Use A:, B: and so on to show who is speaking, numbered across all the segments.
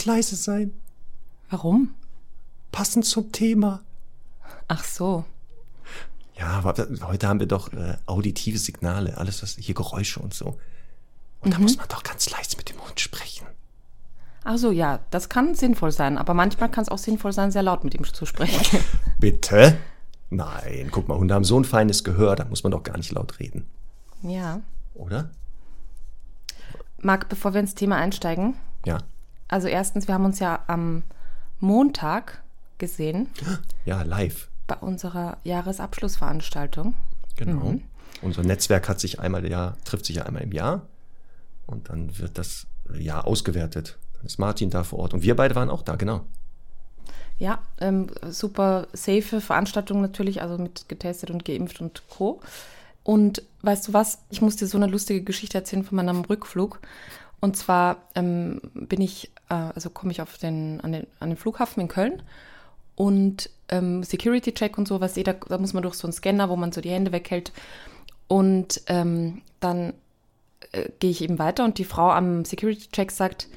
A: Ganz leise sein.
B: Warum?
A: Passend zum Thema.
B: Ach so.
A: Ja, aber heute haben wir doch äh, auditive Signale, alles was hier Geräusche und so. Und da muss man doch ganz leise mit dem Hund sprechen.
C: Ach so, ja, das kann sinnvoll sein, aber manchmal kann es auch sinnvoll sein, sehr laut mit ihm zu sprechen.
A: Bitte? Nein, guck mal, Hunde haben so ein feines Gehör, da muss man doch gar nicht laut reden,
C: ja.
A: oder?
C: Marc, bevor wir ins Thema einsteigen,
A: Ja.
C: Also erstens, wir haben uns ja am Montag gesehen
A: Ja, live.
C: bei unserer Jahresabschlussveranstaltung.
A: Genau. Unser Netzwerk hat sich einmal im Jahr, trifft sich ja einmal im Jahr und dann wird das Jahr ausgewertet. Dann ist Martin da vor Ort und wir beide waren auch da, genau.
C: Ja, ähm, super safe Veranstaltung natürlich, also mit getestet und geimpft und Co. Und weißt du was, ich muss dir so eine lustige Geschichte erzählen von meinem Rückflug. Und zwar ähm, bin ich, äh, also komme ich auf den, an, den, an den Flughafen in Köln und ähm, Security-Check und so, was jeder, da muss man durch so einen Scanner, wo man so die Hände weghält. Und ähm, dann äh, gehe ich eben weiter und die Frau am Security-Check sagt,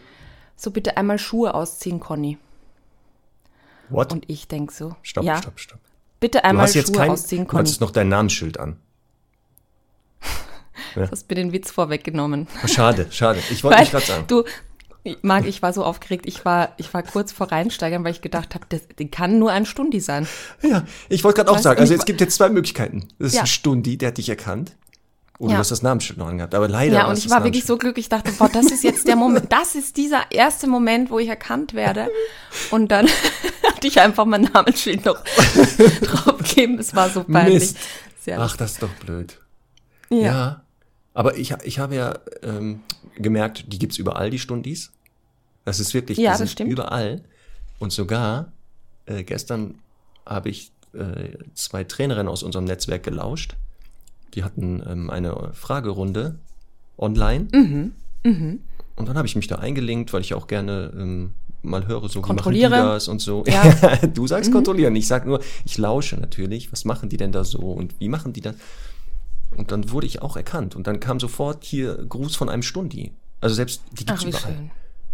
C: so bitte einmal Schuhe ausziehen, Conny.
A: What?
C: Und ich denke so,
A: stopp,
C: ja,
A: stopp, stopp.
C: bitte
A: Du
C: einmal
A: hast
C: Schuhe
A: kein,
C: ausziehen,
A: du
C: Conny.
A: hattest noch dein Namensschild an.
C: Du hast mir den Witz vorweggenommen.
A: Oh, Schade, schade. Ich wollte nicht gerade sagen.
C: du, Marc, ich war so aufgeregt, ich war, ich war kurz vor Reinsteigern, weil ich gedacht habe, das die kann nur ein Stundi sein.
A: Ja, ich wollte gerade auch sagen, also es gibt jetzt zwei Möglichkeiten. Das ist
C: Ja.
A: ein Stundi, der hat dich erkannt. Oder
C: Ja.
A: du hast das Namensschild noch angehabt. Aber leider
C: Ja, und ich
A: das
C: war wirklich so glücklich, ich dachte, boah, das ist jetzt der Moment, das ist dieser erste Moment, wo ich erkannt werde. Und dann hatte ich einfach mein Namensschild noch draufgegeben. Es war so peinlich.
A: Ach, das ist doch blöd.
C: ja.
A: Ja. Aber ich, ich habe ja ähm, gemerkt, die gibt's überall, die Stundis. Das ist wirklich,
C: Ja,
A: die
C: das
A: sind
C: stimmt.
A: überall. Und sogar äh, gestern habe ich äh, zwei Trainerinnen aus unserem Netzwerk gelauscht. Die hatten ähm, eine Fragerunde online.
C: Mhm.
A: Und dann habe ich mich da eingelinkt, weil ich auch gerne ähm, mal höre, so wie machen die
C: Kontrolliere.
A: das und so.
C: Ja. Mhm.
A: du sagst kontrollieren. Ich sag nur, ich lausche natürlich. Was machen die denn da so und wie machen die das? Und dann wurde ich auch erkannt. Und dann kam sofort hier Gruß von einem Stundi. Also selbst die gibt's
C: Ach, wie
A: überall.
C: schön.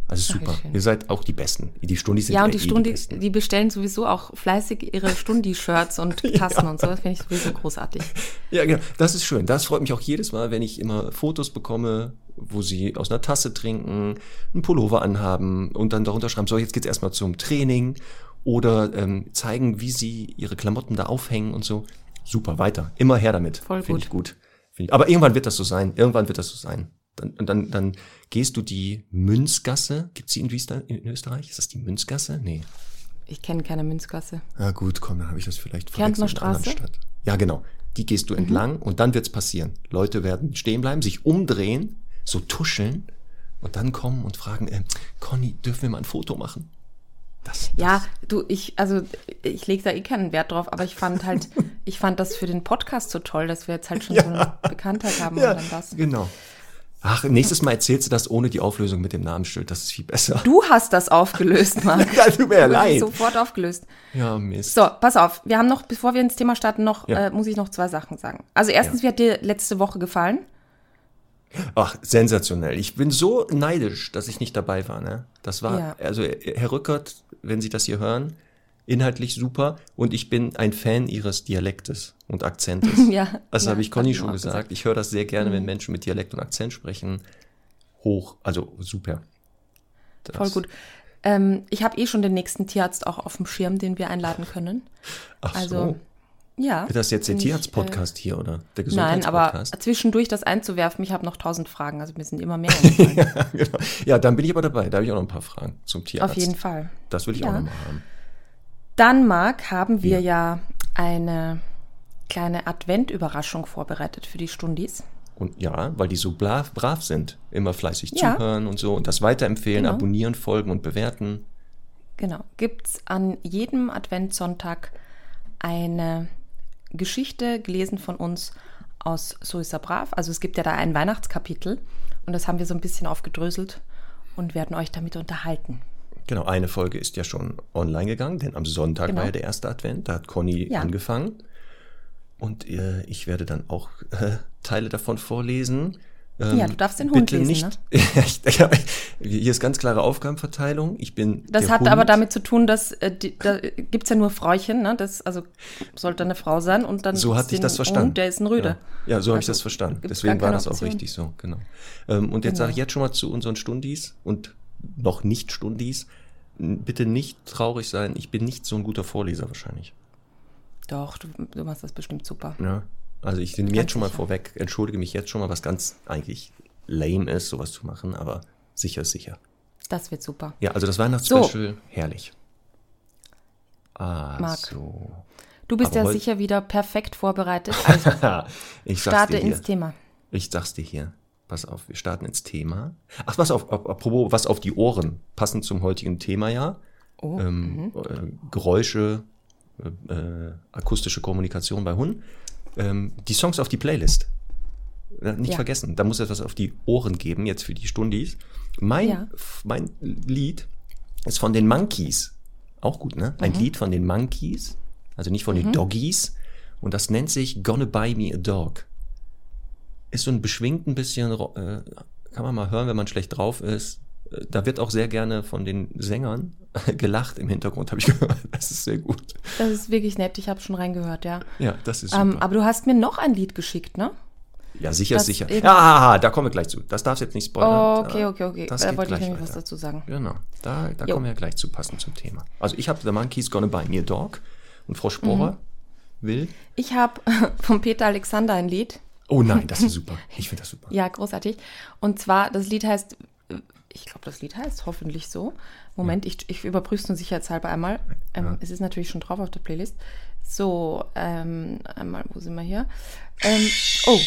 A: Also
C: Ach, wie
A: super. Ihr seid auch die Besten. Die Stundis sind
C: Ja, und
A: ja
C: die
A: eh
C: Stundi,
A: Besten.
C: die bestellen sowieso auch fleißig ihre Stundi-Shirts und Tassen und so. Das finde ich sowieso großartig.
A: Ja, genau. Das ist schön. Das freut mich auch jedes Mal, wenn ich immer Fotos bekomme, wo sie aus einer Tasse trinken, einen Pullover anhaben und dann darunter schreiben, so, jetzt geht's erstmal zum Training oder ähm, zeigen, wie sie ihre Klamotten da aufhängen und so. Super, weiter. Immer her damit.
C: Voll
A: Finde
C: gut.
A: ich gut. Find ich. Aber irgendwann wird das so sein. Irgendwann wird das so sein. Dann, und dann, dann gehst du die Münzgasse. Gibt's die in, Wiester, in Österreich? Ist das die Münzgasse? Nee.
C: Ich kenne keine Münzgasse.
A: Ja gut, komm, dann habe ich das vielleicht
C: Kärntner
A: einer anderen
C: Straße?
A: Stadt. Ja, genau. Die gehst du entlang und dann wird's passieren. Leute werden stehen bleiben, sich umdrehen, so tuscheln und dann kommen und fragen, äh, Conny, dürfen wir mal ein Foto machen? Das,
C: Ja, du, ich, also ich lege da eh keinen Wert drauf, aber ich fand halt, ich fand das für den Podcast so toll, dass wir jetzt halt schon so eine Bekanntheit haben
A: ja,
C: und dann das.
A: genau. Ach, nächstes Mal erzählst du das ohne die Auflösung mit dem Namensschild. Das ist viel besser.
C: Du hast das aufgelöst, Marc.
A: Ja, tut mir ja
C: Du hast es
A: leid.
C: Sofort aufgelöst.
A: Ja, Mist.
C: So, pass auf. Wir haben noch, bevor wir ins Thema starten, noch,
A: Ja.
C: äh, muss ich noch zwei Sachen sagen. Also erstens, wie hat dir letzte Woche gefallen?
A: Ach, sensationell. Ich bin so neidisch, dass ich nicht dabei war. Ne? Das war,
C: Ja.
A: also Herr Rückert, wenn Sie das hier hören, inhaltlich super und ich bin ein Fan Ihres Dialektes und Akzentes.
C: Ja,
A: Das
C: ja,
A: habe ich Conny schon gesagt.
C: gesagt. Mhm.
A: Ich höre das sehr gerne, wenn Menschen mit Dialekt und Akzent sprechen. Hoch, also super. Das-
C: Voll gut. Ähm, ich habe eh schon den nächsten Tierarzt auch auf dem Schirm, den wir einladen können.
A: Ach
C: Also,
A: so.
C: Ja.
A: Wird das jetzt der
C: ich,
A: Tierarzt-Podcast hier oder der
C: Äh, nein, aber
A: Gesundheitspodcast?
C: zwischendurch das einzuwerfen, ich habe noch tausend Fragen, also mir sind immer mehr
A: ja, genau. ja, dann bin ich aber dabei. Da habe ich auch noch ein paar Fragen zum Tierarzt.
C: Auf jeden Fall.
A: Das will ich auch
C: Ja.
A: noch mal haben.
C: Dann, Marc, haben wir ja eine kleine Advent-Überraschung vorbereitet für die Stundis.
A: Und ja, weil die so brav, brav sind, immer fleißig
C: Ja.
A: zuhören und so und das weiterempfehlen,
C: Genau.
A: abonnieren, folgen und bewerten.
C: Genau. Gibt es an jedem Adventssonntag eine Geschichte gelesen von uns aus So ist er brav. Also es gibt ja da ein Weihnachtskapitel und das haben wir so ein bisschen aufgedröselt und werden euch damit unterhalten.
A: Genau, eine Folge ist ja schon online gegangen, denn am Sonntag
C: Genau.
A: war ja der erste Advent, da hat Conny
C: Ja.
A: angefangen. Und äh, ich werde dann auch äh, Teile davon vorlesen. Ähm,
C: Ja, du darfst den Hund lesen,
A: nicht,
C: ne?
A: ja, hier ist ganz klare Aufgabenverteilung. Ich bin
C: Das hat
A: Hund.
C: aber damit zu tun, dass äh, die, da gibt es ja nur Frauchen, ne? Das also sollte eine Frau sein und dann
A: So
C: gibt's
A: hatte ich das verstanden.
C: Hund, der ist ein Rüde.
A: Ja, ja so habe ich
C: Also,
A: das verstanden.
C: gibt's
A: Deswegen war das auch
C: Option.
A: richtig so, genau. Ähm, und jetzt
C: Genau.
A: sage ich jetzt schon mal zu unseren Stundis und noch nicht Stundis, bitte nicht traurig sein. Ich bin nicht so ein guter Vorleser wahrscheinlich.
C: Doch, du, du machst das bestimmt super.
A: Ja. Also ich nehme jetzt schon mal vorweg, entschuldige mich jetzt schon mal, was ganz eigentlich lame ist, sowas zu machen, aber sicher ist sicher.
C: Das wird super.
A: Ja, also das Weihnachtsspecial, herrlich. Also.
C: Du bist
A: Aber
C: ja sicher wieder perfekt vorbereitet. Also
A: ich
C: starte ins Thema.
A: Ich sag's dir hier. Pass auf, wir starten ins Thema. Ach, pass auf, ap- apropos, was auf die Ohren, passend zum heutigen Thema ja.
C: Oh,
A: Ähm, äh, Geräusche, äh, äh, akustische Kommunikation bei Hunden. Ähm, die Songs auf die Playlist. Nicht
C: Ja.
A: vergessen, da muss etwas auf die Ohren geben, jetzt für die Stundis. Mein,
C: Ja.
A: mein Lied ist von den Monkeys. Auch gut, ne?
C: Mhm.
A: Ein Lied von den Monkeys, also nicht von den Doggies. Und das nennt sich Gonna Buy Me a Dog. Ist so ein beschwingt ein bisschen, äh, kann man mal hören, wenn man schlecht drauf ist. Äh, Da wird auch sehr gerne von den Sängern gelacht im Hintergrund, habe ich gehört. Das ist sehr gut.
C: Das ist wirklich nett, ich habe schon reingehört, ja.
A: Ja, das ist super.
C: Ähm, aber du hast mir noch ein Lied geschickt, ne?
A: ja, sicher,
C: das
A: sicher. Ja, da kommen wir gleich zu. Das darfst du jetzt nicht spoilern.
C: Oh, okay, okay, okay.
A: Das
C: Da wollte ich nämlich was
A: weiter.
C: dazu sagen.
A: Genau, da, da
C: Jo.
A: kommen wir ja gleich zu passend zum Thema. Also ich habe The Monkeys Gonna Buy Me a Dog und Frau Sporer
C: Mhm.
A: will.
C: Ich habe von Peter Alexander ein Lied.
A: Oh nein, das ist super. Ich finde das super.
C: Ja, großartig. Und zwar, das Lied heißt, ich glaube, das Lied heißt hoffentlich so. Moment, ich, ich überprüfe es nur sicherheitshalber einmal. Ähm, Es ist natürlich schon drauf auf der Playlist. So, ähm, einmal, wo sind wir hier? Ähm, oh,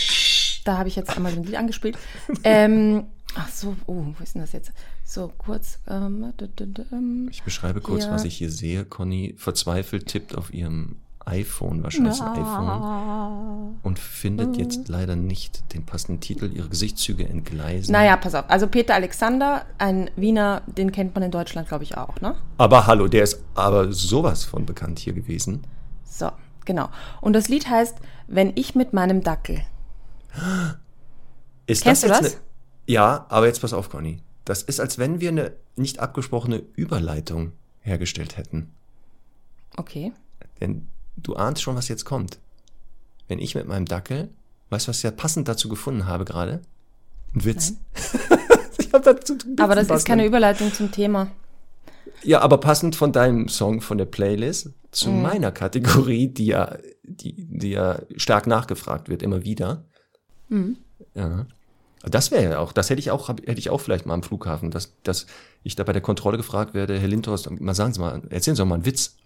C: da habe ich jetzt einmal ein Lied angespielt. ähm, ach so, oh, wo ist denn das jetzt? So, kurz. Ähm, ähm,
A: Ich beschreibe kurz,
C: Ja.
A: was ich hier sehe. Conny verzweifelt tippt auf ihrem iPhone, wahrscheinlich ein iPhone, und findet jetzt leider nicht den passenden Titel. Ihre Gesichtszüge entgleisen.
C: naja, pass auf. Also Peter Alexander, ein Wiener, den kennt man in Deutschland, glaube ich, auch, ne?
A: Aber hallo, der ist aber sowas von bekannt hier gewesen.
C: So, genau. Und das Lied heißt, Wenn ich mit meinem Dackel.
A: Ist
C: Kennst du
A: jetzt
C: das?
A: Eine, ja, aber jetzt pass auf, Conny. Das ist, als wenn wir eine nicht abgesprochene Überleitung hergestellt hätten.
C: Okay.
A: Denn du ahnst schon, was jetzt kommt. Wenn ich mit meinem Dackel, weißt du, was ich ja passend dazu gefunden habe gerade? Ein Witz. ich hab dazu
C: Aber das ist keine. Überleitung zum Thema.
A: Ja, aber passend von deinem Song von der Playlist zu
C: Mhm.
A: meiner Kategorie, die ja, die, die ja stark nachgefragt wird, immer wieder.
C: Mhm.
A: Ja. Das wäre ja auch, das hätte ich auch, hätte ich auch vielleicht mal am Flughafen, dass, dass ich da bei der Kontrolle gefragt werde, Herr Lindhorst, mal sagen Sie mal, erzählen Sie doch mal einen Witz.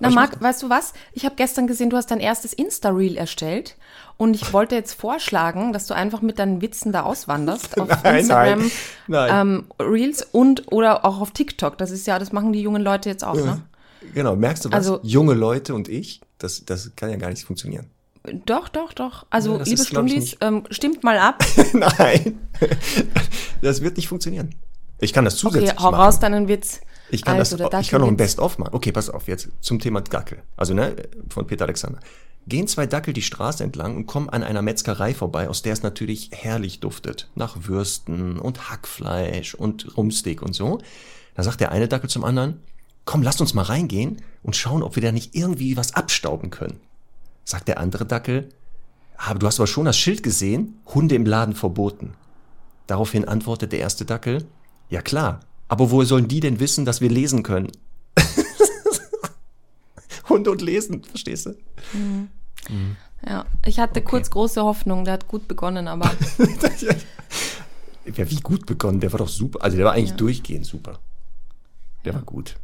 C: Na, Marc, weißt du was? Ich habe gestern gesehen, du hast dein erstes Insta-Reel erstellt und ich wollte jetzt vorschlagen, dass du einfach mit deinen Witzen da auswanderst auf
A: Nein,
C: Instagram
A: nein, nein.
C: Ähm, Reels und oder auch auf TikTok. Das ist ja, das machen die jungen Leute jetzt auch, ne?
A: Genau, merkst du was?
C: Also-
A: Junge Leute und ich, das, das kann ja gar nicht funktionieren.
C: Doch, doch, doch. Also,
A: Ja,
C: liebe Stundis, ähm, stimmt mal ab.
A: Nein, das wird nicht funktionieren. Ich kann das
C: Okay,
A: zusätzlich
C: hau
A: machen.
C: raus deinen Witz.
A: Ich kann,
C: also,
A: das, ich kann noch ein. Best-of machen. Okay, pass auf, jetzt zum Thema Dackel. Also, ne, von Peter Alexander. Gehen zwei Dackel die Straße entlang und kommen an einer Metzgerei vorbei, aus der es natürlich herrlich duftet. Nach Würsten und Hackfleisch und Rumsteak und so. Da sagt der eine Dackel zum anderen, komm, lasst uns mal reingehen und schauen, ob wir da nicht irgendwie was abstauben können. Sagt der andere Dackel, aber du hast aber schon das Schild gesehen, Hunde im Laden verboten. Daraufhin antwortet der erste Dackel, ja klar, aber woher sollen die denn wissen, dass wir lesen können? Hunde und Lesen, verstehst du?
C: Ja, ich hatte kurz große Hoffnung, der hat gut begonnen, aber
A: Ja, wie gut begonnen, der war doch super. Also der war eigentlich
C: Ja.
A: durchgehend super. Der war gut.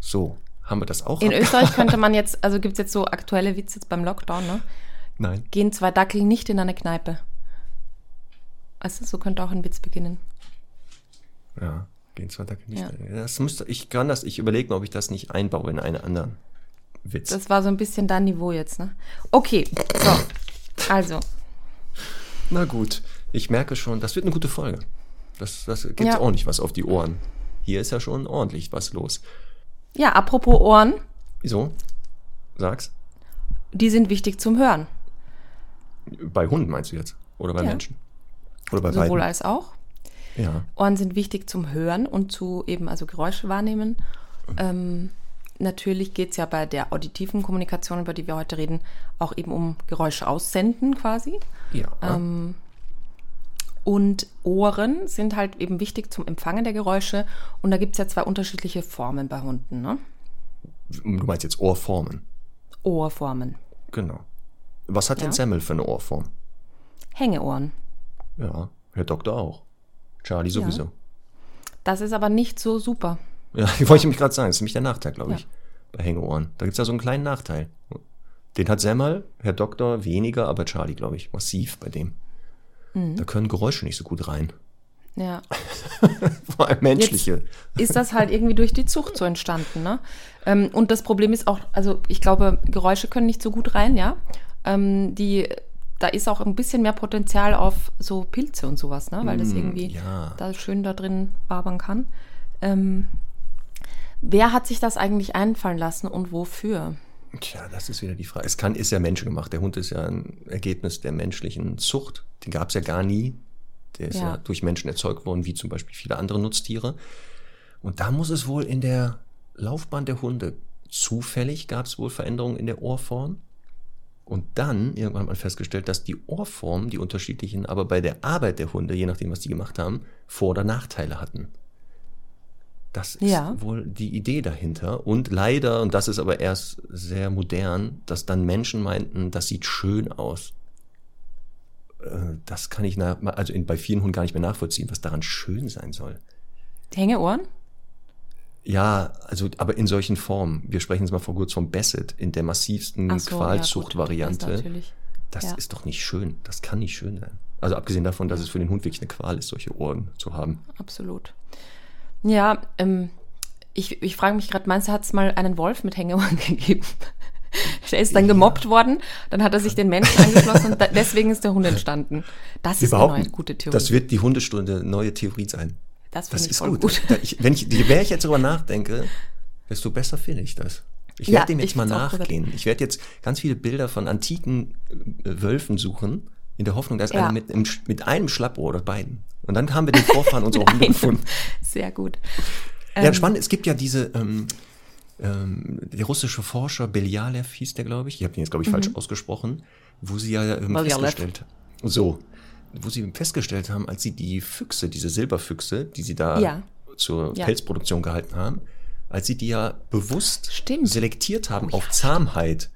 A: So, haben wir das auch?
C: in Österreich könnte man jetzt, also gibt es jetzt so aktuelle Witze jetzt beim Lockdown, ne?
A: Nein.
C: Gehen zwei Dackel nicht in eine Kneipe. Weißt du, so könnte auch ein Witz beginnen.
A: Ja, gehen zwei Tage nicht.
C: Ja.
A: Das müsste, ich kann das, ich überlege mal, ob ich das nicht einbaue in einen anderen Witz.
C: Das war so ein bisschen dein Niveau jetzt, ne? Okay, so. Also,
A: Na gut, ich merke schon, das wird eine gute Folge. Das, das gibt
C: Ja.
A: ordentlich was auf die Ohren. Hier ist ja schon ordentlich was los.
C: ja, apropos Ohren,
A: Wieso? Sag's.
C: die sind wichtig zum Hören.
A: Bei Hunden meinst du jetzt? Oder bei
C: Ja.
A: Menschen? Oder bei
C: Sowohl
A: beiden?
C: als auch.
A: Ja.
C: Ohren sind wichtig zum Hören und zu eben also Geräusche wahrnehmen. Ähm, natürlich geht es ja bei der auditiven Kommunikation, über die wir heute reden, auch eben um Geräusche aussenden quasi.
A: Ja.
C: Ähm, Und Ohren sind halt eben wichtig zum Empfangen der Geräusche. Und da gibt es ja zwei unterschiedliche Formen bei Hunden. Ne?
A: du meinst jetzt Ohrformen.
C: Ohrformen.
A: Genau. Was hat denn
C: Ja.
A: Semmel für eine Ohrform?
C: Hängeohren.
A: Ja, Herr Doktor auch. Charlie sowieso.
C: Das ist aber nicht so super.
A: Ja, wollte ich mich gerade sagen. Das ist nämlich der Nachteil, glaube
C: Ja.
A: ich, bei Hängeohren. Da gibt's ja so einen kleinen Nachteil. Den hat Semmel, Herr Doktor, weniger, aber Charlie, glaube ich, massiv bei dem.
C: Mhm.
A: Da können Geräusche nicht so gut rein.
C: Ja.
A: Vor allem menschliche.
C: ist das halt irgendwie durch die Zucht so entstanden. Ne? Ähm, und das Problem ist auch, also ich glaube, Geräusche können nicht so gut rein, ja. Ähm, die, da ist auch ein bisschen mehr Potenzial auf so Pilze und sowas, ne? weil das irgendwie
A: ja.
C: da schön da drin wabern kann. Ähm, wer hat sich das eigentlich einfallen lassen und wofür?
A: Tja, das ist wieder die Frage. Es kann, ist ja menschengemacht. Der Hund ist ja ein Ergebnis der menschlichen Zucht. Den gab's ja gar nie. Der ist ja.
C: Ja.
A: durch Menschen erzeugt worden, wie zum Beispiel viele andere Nutztiere. Und da muss es wohl in der Laufbahn der Hunde zufällig gab's wohl Veränderungen in der Ohrform. Und dann irgendwann hat man festgestellt, dass die Ohrformen, die unterschiedlichen, aber bei der Arbeit der Hunde, je nachdem, was die gemacht haben, Vor- oder Nachteile hatten. Das ist
C: Ja.
A: wohl die Idee dahinter. Und leider, und das ist aber erst sehr modern, dass dann Menschen meinten, das sieht schön aus. Äh, Das kann ich nach, also in, bei vielen Hunden gar nicht mehr nachvollziehen, was daran schön sein soll.
C: Hängeohren?
A: Ja, also, aber in solchen Formen. Wir sprechen jetzt mal vor kurz vom Basset in der massivsten
C: so, ja,
A: Qualzuchtvariante.
C: das natürlich.
A: Das
C: Ja.
A: ist doch nicht schön. Das kann nicht schön sein. Also abgesehen davon, dass es für den Hund wirklich eine Qual ist, solche Ohren zu haben.
C: Absolut. Ja, ähm, ich, ich frage mich gerade, meinst du, hat es mal einen Wolf mit Hängeohren gegeben? Der ist dann gemobbt worden, dann hat er sich den Menschen angeschlossen und da, deswegen ist der Hund entstanden. Das ist eine neue gute Theorie.
A: das wird die Hundestunde neue Theorie sein.
C: Das finde ich
A: ist gut.
C: gut.
A: Ich, wenn ich, je mehr ich jetzt darüber nachdenke, desto besser finde ich das. Ich
C: Ja,
A: werde dem jetzt mal nachgehen. Ich werde jetzt ganz viele Bilder von antiken äh, Wölfen suchen, in der Hoffnung, da ist
C: Ja.
A: einer mit, mit einem Schlappohr oder beiden. Und dann haben wir den Vorfahren unserer Hunde gefunden.
C: Sehr gut.
A: Ja,
C: Ähm,
A: spannend, es gibt ja diese, ähm, ähm, der russische Forscher Belialev hieß der, glaube ich, ich habe den jetzt, glaube ich,
C: Mhm.
A: falsch ausgesprochen, wo sie ja ähm,
C: Belialev.
A: festgestellt so, wo sie festgestellt haben, als sie die Füchse, diese Silberfüchse, die sie da
C: Ja.
A: zur
C: Ja.
A: Pelzproduktion gehalten haben, als sie die ja bewusst
C: Stimmt.
A: selektiert haben
C: Oh,
A: auf
C: ja,
A: Zahmheit.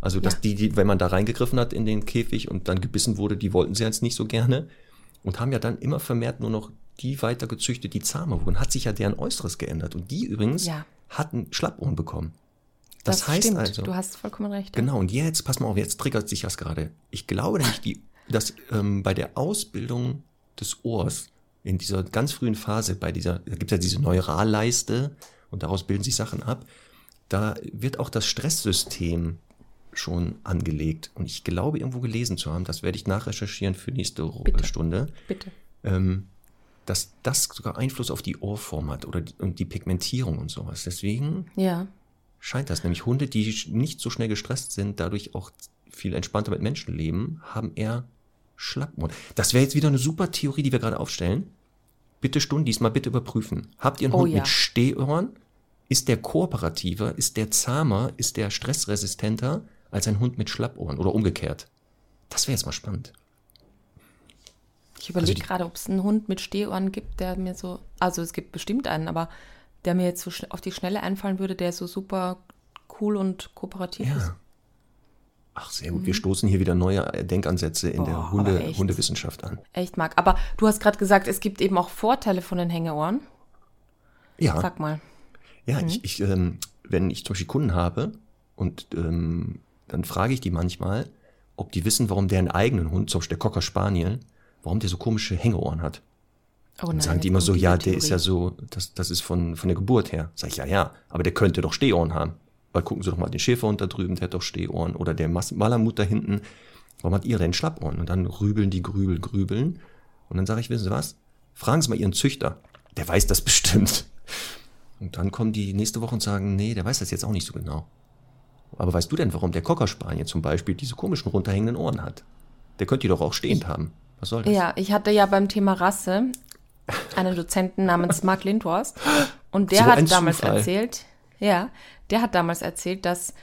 A: Also, dass die, die, wenn man da reingegriffen hat in den Käfig und dann gebissen wurde, die wollten sie jetzt nicht so gerne und haben ja dann immer vermehrt nur noch die weiter gezüchtet, die zahmer wurden. Hat sich ja deren Äußeres geändert. Und die übrigens hatten Schlappohren bekommen. Das, heißt
C: stimmt.
A: also,
C: Du hast vollkommen recht.
A: genau, und jetzt, pass mal auf, jetzt triggert sich das gerade. Ich glaube nämlich, die, dass ähm, bei der Ausbildung des Ohrs in dieser ganz frühen Phase, bei dieser, da gibt es ja diese Neuralleiste und daraus bilden sich Sachen ab, da wird auch das Stresssystem schon angelegt. Und ich glaube, irgendwo gelesen zu haben, das werde ich nachrecherchieren für nächste
C: Bitte.
A: Stunde,
C: Bitte.
A: ähm, dass das sogar Einfluss auf die Ohrform hat oder die, und die Pigmentierung und sowas. Deswegen
C: Ja.
A: scheint das nämlich Hunde, die nicht so schnell gestresst sind, dadurch auch viel entspannter mit Menschen leben, haben eher Schlappohren. Das wäre jetzt wieder eine super Theorie, die wir gerade aufstellen. Bitte Stunden, diesmal bitte überprüfen. Habt ihr einen
C: Oh
A: Hund
C: ja.
A: mit Stehohren? Ist der kooperativer? Ist der zahmer? Ist der stressresistenter als ein Hund mit Schlappohren? Oder umgekehrt? Das wäre jetzt mal spannend.
C: Ich überlege
A: die-
C: gerade, ob es einen Hund mit Stehohren gibt, der mir so, also es gibt bestimmt einen, aber der mir jetzt so auf die Schnelle einfallen würde, der so super cool und kooperativ ist.
A: Ach, sehr gut. Wir stoßen hier wieder neue äh, Denkansätze in der
C: Mhm. Boah,
A: Hunde,
C: aber echt.
A: Hundewissenschaft an.
C: Echt mag. Aber du hast gerade gesagt, es gibt eben auch Vorteile von den Hängeohren.
A: Ja.
C: Sag mal.
A: Ja, ich, ich ähm, wenn ich zum Beispiel Kunden habe und ähm, dann frage ich die manchmal, ob die wissen, warum deren eigenen Hund, zum Beispiel der Cocker Spaniel, warum der so komische Hängeohren hat.
C: Oh
A: Dann
C: nein,
A: sagen die immer so, ja, der ist ja so, das, das ist von, von der Geburt her. Sag ich, ja, ja, aber der könnte doch Stehohren haben. Weil gucken Sie doch mal den Schäferhund da drüben, der hat doch Stehohren. Oder der Mas- Malamut da hinten, warum hat ihr denn Schlappohren? Und dann rübeln die Grübel, grübeln. Und dann sage ich, wissen Sie was? Fragen Sie mal Ihren Züchter. Der weiß das bestimmt. Und dann kommen die nächste Woche und sagen, nee, der weiß das jetzt auch nicht so genau. Aber weißt du denn, warum der Cocker Spaniel zum Beispiel diese komischen runterhängenden Ohren hat? Der könnte die doch auch stehend haben. Was soll das?
C: Ja, ich hatte ja beim Thema Rasse einen Dozenten namens Mark Lindhorst und der
A: So
C: hat damals
A: Zufall.
C: erzählt, ja, der hat damals erzählt, dass,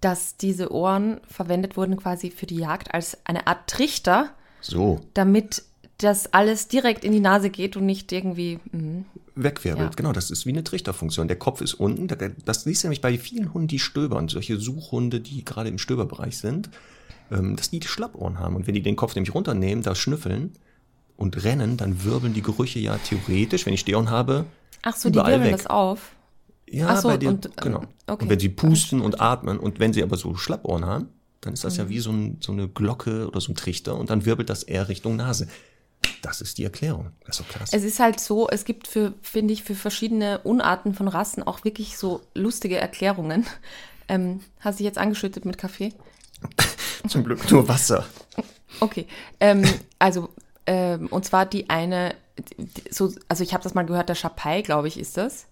C: dass diese Ohren verwendet wurden quasi für die Jagd als eine Art Trichter,
A: So,
C: damit das alles direkt in die Nase geht und nicht irgendwie. mhm.
A: wegwirbelt.
C: Ja.
A: Genau, das ist wie eine Trichterfunktion. Der Kopf ist unten. Da- Das siehst du nämlich bei vielen Hunden, die stöbern. Solche Suchhunde, die gerade im Stöberbereich sind, ähm, dass die Schlappohren haben. Und wenn die den Kopf nämlich runternehmen, da schnüffeln und rennen, dann wirbeln die Gerüche ja theoretisch, wenn ich Stehohren habe,
C: Ach so, die wirbeln
A: weg.
C: das auf.
A: Ja,
C: so,
A: bei dir,
C: und, ähm,
A: genau.
C: okay.
A: Und wenn sie pusten und atmen und wenn sie aber so Schlappohren haben, dann ist das
C: Mhm.
A: ja wie so, ein, so eine Glocke oder so ein Trichter und dann wirbelt das eher Richtung Nase. Das ist die Erklärung. Das ist klasse.
C: Es ist halt so, es gibt für, finde ich, für verschiedene Unarten von Rassen auch wirklich so lustige Erklärungen. Ähm, hast du dich jetzt angeschüttet mit Kaffee?
A: Zum Glück nur Wasser.
C: Okay. Ähm, also, ähm, und zwar die eine, die- so, also ich habe das mal gehört, der Chapai, glaube ich, ist das,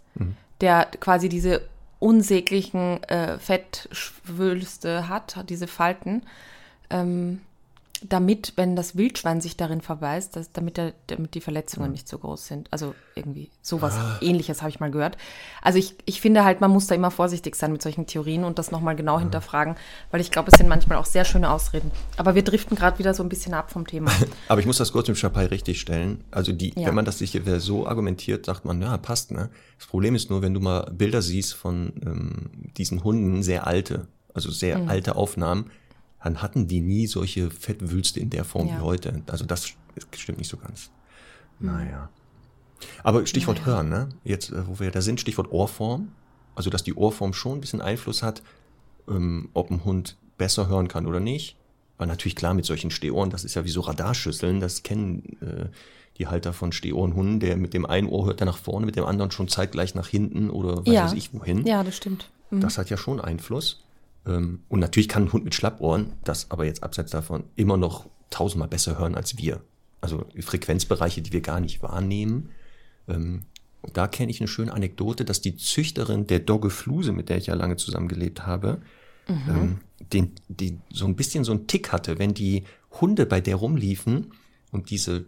C: der quasi diese unsäglichen äh, Fettschwülste hat, diese Falten, ähm, damit, wenn das Wildschwein sich darin verbeißt, dass, damit, der, damit die Verletzungen nicht so groß sind. Also irgendwie sowas ähnliches habe ich mal gehört. Also ich, ich finde halt, man muss da immer vorsichtig sein mit solchen Theorien und das nochmal genau hinterfragen, weil ich glaube, es sind manchmal auch sehr schöne Ausreden. Aber wir driften gerade wieder so ein bisschen ab vom Thema.
A: Aber ich muss das kurz im Chapai richtig stellen. Also die,
C: Ja.
A: wenn man das sich so argumentiert, sagt man, ja, passt, ne? Das Problem ist nur, wenn du mal Bilder siehst von ähm, diesen Hunden, sehr alte, also sehr
C: Mhm.
A: alte Aufnahmen, dann hatten die nie solche Fettwülste in der Form
C: Ja.
A: wie heute. Also das stimmt nicht so ganz. Naja. Aber Stichwort Hören, ne? Jetzt, äh, wo wir da sind, Stichwort Ohrform. Also, dass die Ohrform schon ein bisschen Einfluss hat, ähm, ob ein Hund besser hören kann oder nicht. Weil natürlich klar mit solchen Stehohren, das ist ja wie so Radarschüsseln, das kennen äh, die Halter von Stehohrenhunden, der mit dem einen Ohr hört er nach vorne, mit dem anderen schon zeitgleich nach hinten oder weiß
C: ja.
A: ich wohin.
C: Ja, das stimmt. Mhm.
A: Das hat ja schon Einfluss. Ähm, und natürlich kann ein Hund mit Schlappohren, das aber jetzt abseits davon, immer noch tausendmal besser hören als wir. Also Frequenzbereiche, die wir gar nicht wahrnehmen. Ähm, und da kenne ich eine schöne Anekdote, dass die Züchterin der Dogge Fluse, mit der ich ja lange zusammengelebt habe, ähm, den, die so ein bisschen so einen Tick hatte, wenn die Hunde bei der rumliefen und diese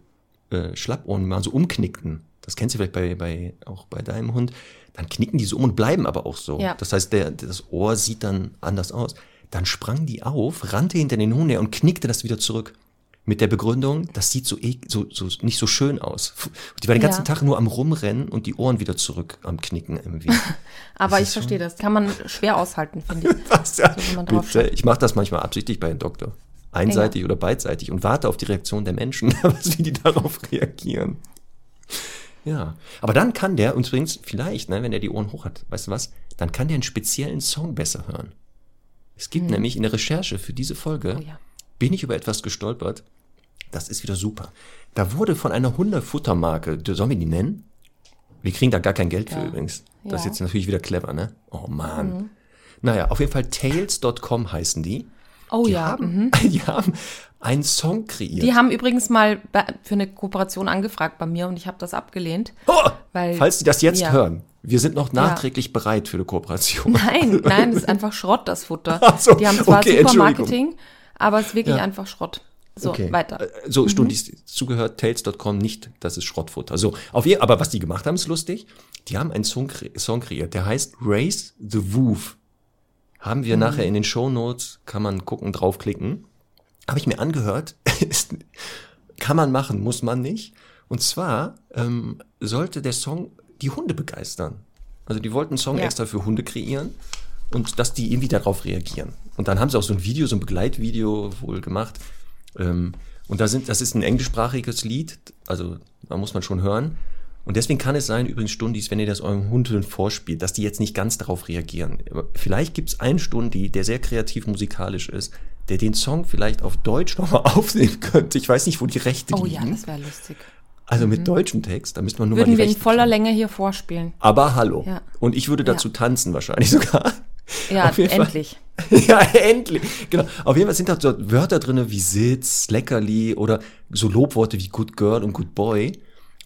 A: äh, Schlappohren mal so umknickten. Das kennst du vielleicht bei, bei, auch bei deinem Hund. Dann knicken die so um und bleiben aber auch so.
C: Ja.
A: Das heißt, der, das Ohr sieht dann anders aus. Dann sprang die auf, rannte hinter den Hund her und knickte das wieder zurück. Mit der Begründung, das sieht so, ek- so, so nicht so schön aus. Die war den ganzen
C: Ja.
A: Tag nur am Rumrennen und die Ohren wieder zurück am Knicken irgendwie.
C: Aber ich
A: ist
C: verstehe das. Kann man schwer aushalten, finde ich.
A: Was? Ja, bitte. Ich mache das manchmal absichtlich bei einem Doktor. Einseitig oder beidseitig und warte auf die Reaktion der Menschen, wie die darauf reagieren. Ja, aber dann kann der, und übrigens vielleicht, ne, wenn er die Ohren hoch hat, weißt du was, dann kann der einen speziellen Song besser hören. Es gibt nämlich in der Recherche für diese Folge,
C: Oh ja.
A: bin ich über etwas gestolpert, das ist wieder super. Da wurde von einer Hundefuttermarke, sollen wir die nennen? Wir kriegen da gar kein Geld für
C: Ja.
A: übrigens. Das ist
C: Ja. Mhm.
A: jetzt natürlich wieder clever, ne? Oh Mann. Naja, auf jeden Fall Tails.com heißen die.
C: Oh
A: die
C: ja.
A: Haben, Die haben einen Song kreiert.
C: Die haben übrigens mal für eine Kooperation angefragt bei mir und ich habe das abgelehnt.
A: oh,
C: weil-
A: falls die das jetzt
C: ja.
A: hören, wir sind noch nachträglich bereit für eine Kooperation.
C: Nein, nein, das ist einfach Schrott, das Futter.
A: So,
C: die haben zwar
A: okay,
C: super
A: Entschuldigung.
C: Marketing, aber es ist wirklich
A: Ja.
C: einfach Schrott. So,
A: Okay.
C: weiter.
A: Äh, So, Stundis zugehört, Tails.com nicht, das ist Schrottfutter. So, auf jeden aber was die gemacht haben, ist lustig. Die haben einen Song, Song kreiert, der heißt Raise the Woof. Haben wir nachher in den Show Notes, kann man gucken, draufklicken. Habe ich mir angehört, kann man machen, muss man nicht. Und zwar ähm, sollte der Song die Hunde begeistern. Also die wollten einen Song
C: Ja.
A: extra für Hunde kreieren und dass die irgendwie darauf reagieren. Und dann haben sie auch so ein Video, so ein Begleitvideo wohl gemacht. Ähm, und da sind, das ist ein englischsprachiges Lied, also da muss man schon hören. Und deswegen kann es sein, übrigens Stundis, wenn ihr das eurem Hund vorspielt, dass die jetzt nicht ganz darauf reagieren. Vielleicht gibt es einen Stundi, der sehr kreativ musikalisch ist, der den Song vielleicht auf Deutsch nochmal aufnehmen könnte. Ich weiß nicht, wo die Rechte
C: Oh
A: liegen.
C: ja, das wäre lustig.
A: also mit deutschem Text, da müsste man nur
C: Würden
A: mal die
C: wir in
A: Rechte
C: voller
A: klären.
C: Länge hier vorspielen.
A: Aber hallo.
C: Ja.
A: Und ich würde dazu tanzen wahrscheinlich sogar.
C: Ja, endlich.
A: ja, endlich. Genau. Auf jeden Fall sind da so Wörter drin wie Sitz, Leckerli oder so Lobworte wie Good Girl und Good Boy.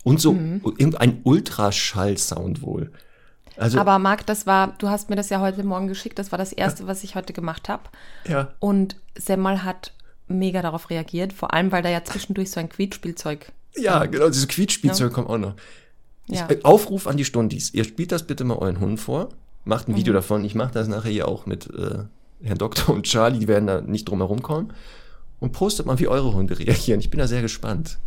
A: Und so
C: Mhm.
A: irgendein Ultraschall-Sound wohl. Also,
C: Aber Marc, das war, du hast mir das ja heute Morgen geschickt, das war das Erste, was ich heute gemacht habe.
A: ja.
C: Und Semmel hat mega darauf reagiert, vor allem, weil da ja zwischendurch so ein Quietspielzeug.
A: Ja, genau, dieses Quietschspielzeug kommt auch noch.
C: Ja.
A: Ich, äh, Aufruf an die Stundis. Ihr spielt das bitte mal euren Hunden vor. Macht ein Video
C: Mhm.
A: davon. Ich mache das nachher hier auch mit äh, Herrn Doktor und Charlie. Die werden da nicht drum herum kommen. Und postet mal, wie eure Hunde reagieren. Ich bin da sehr gespannt.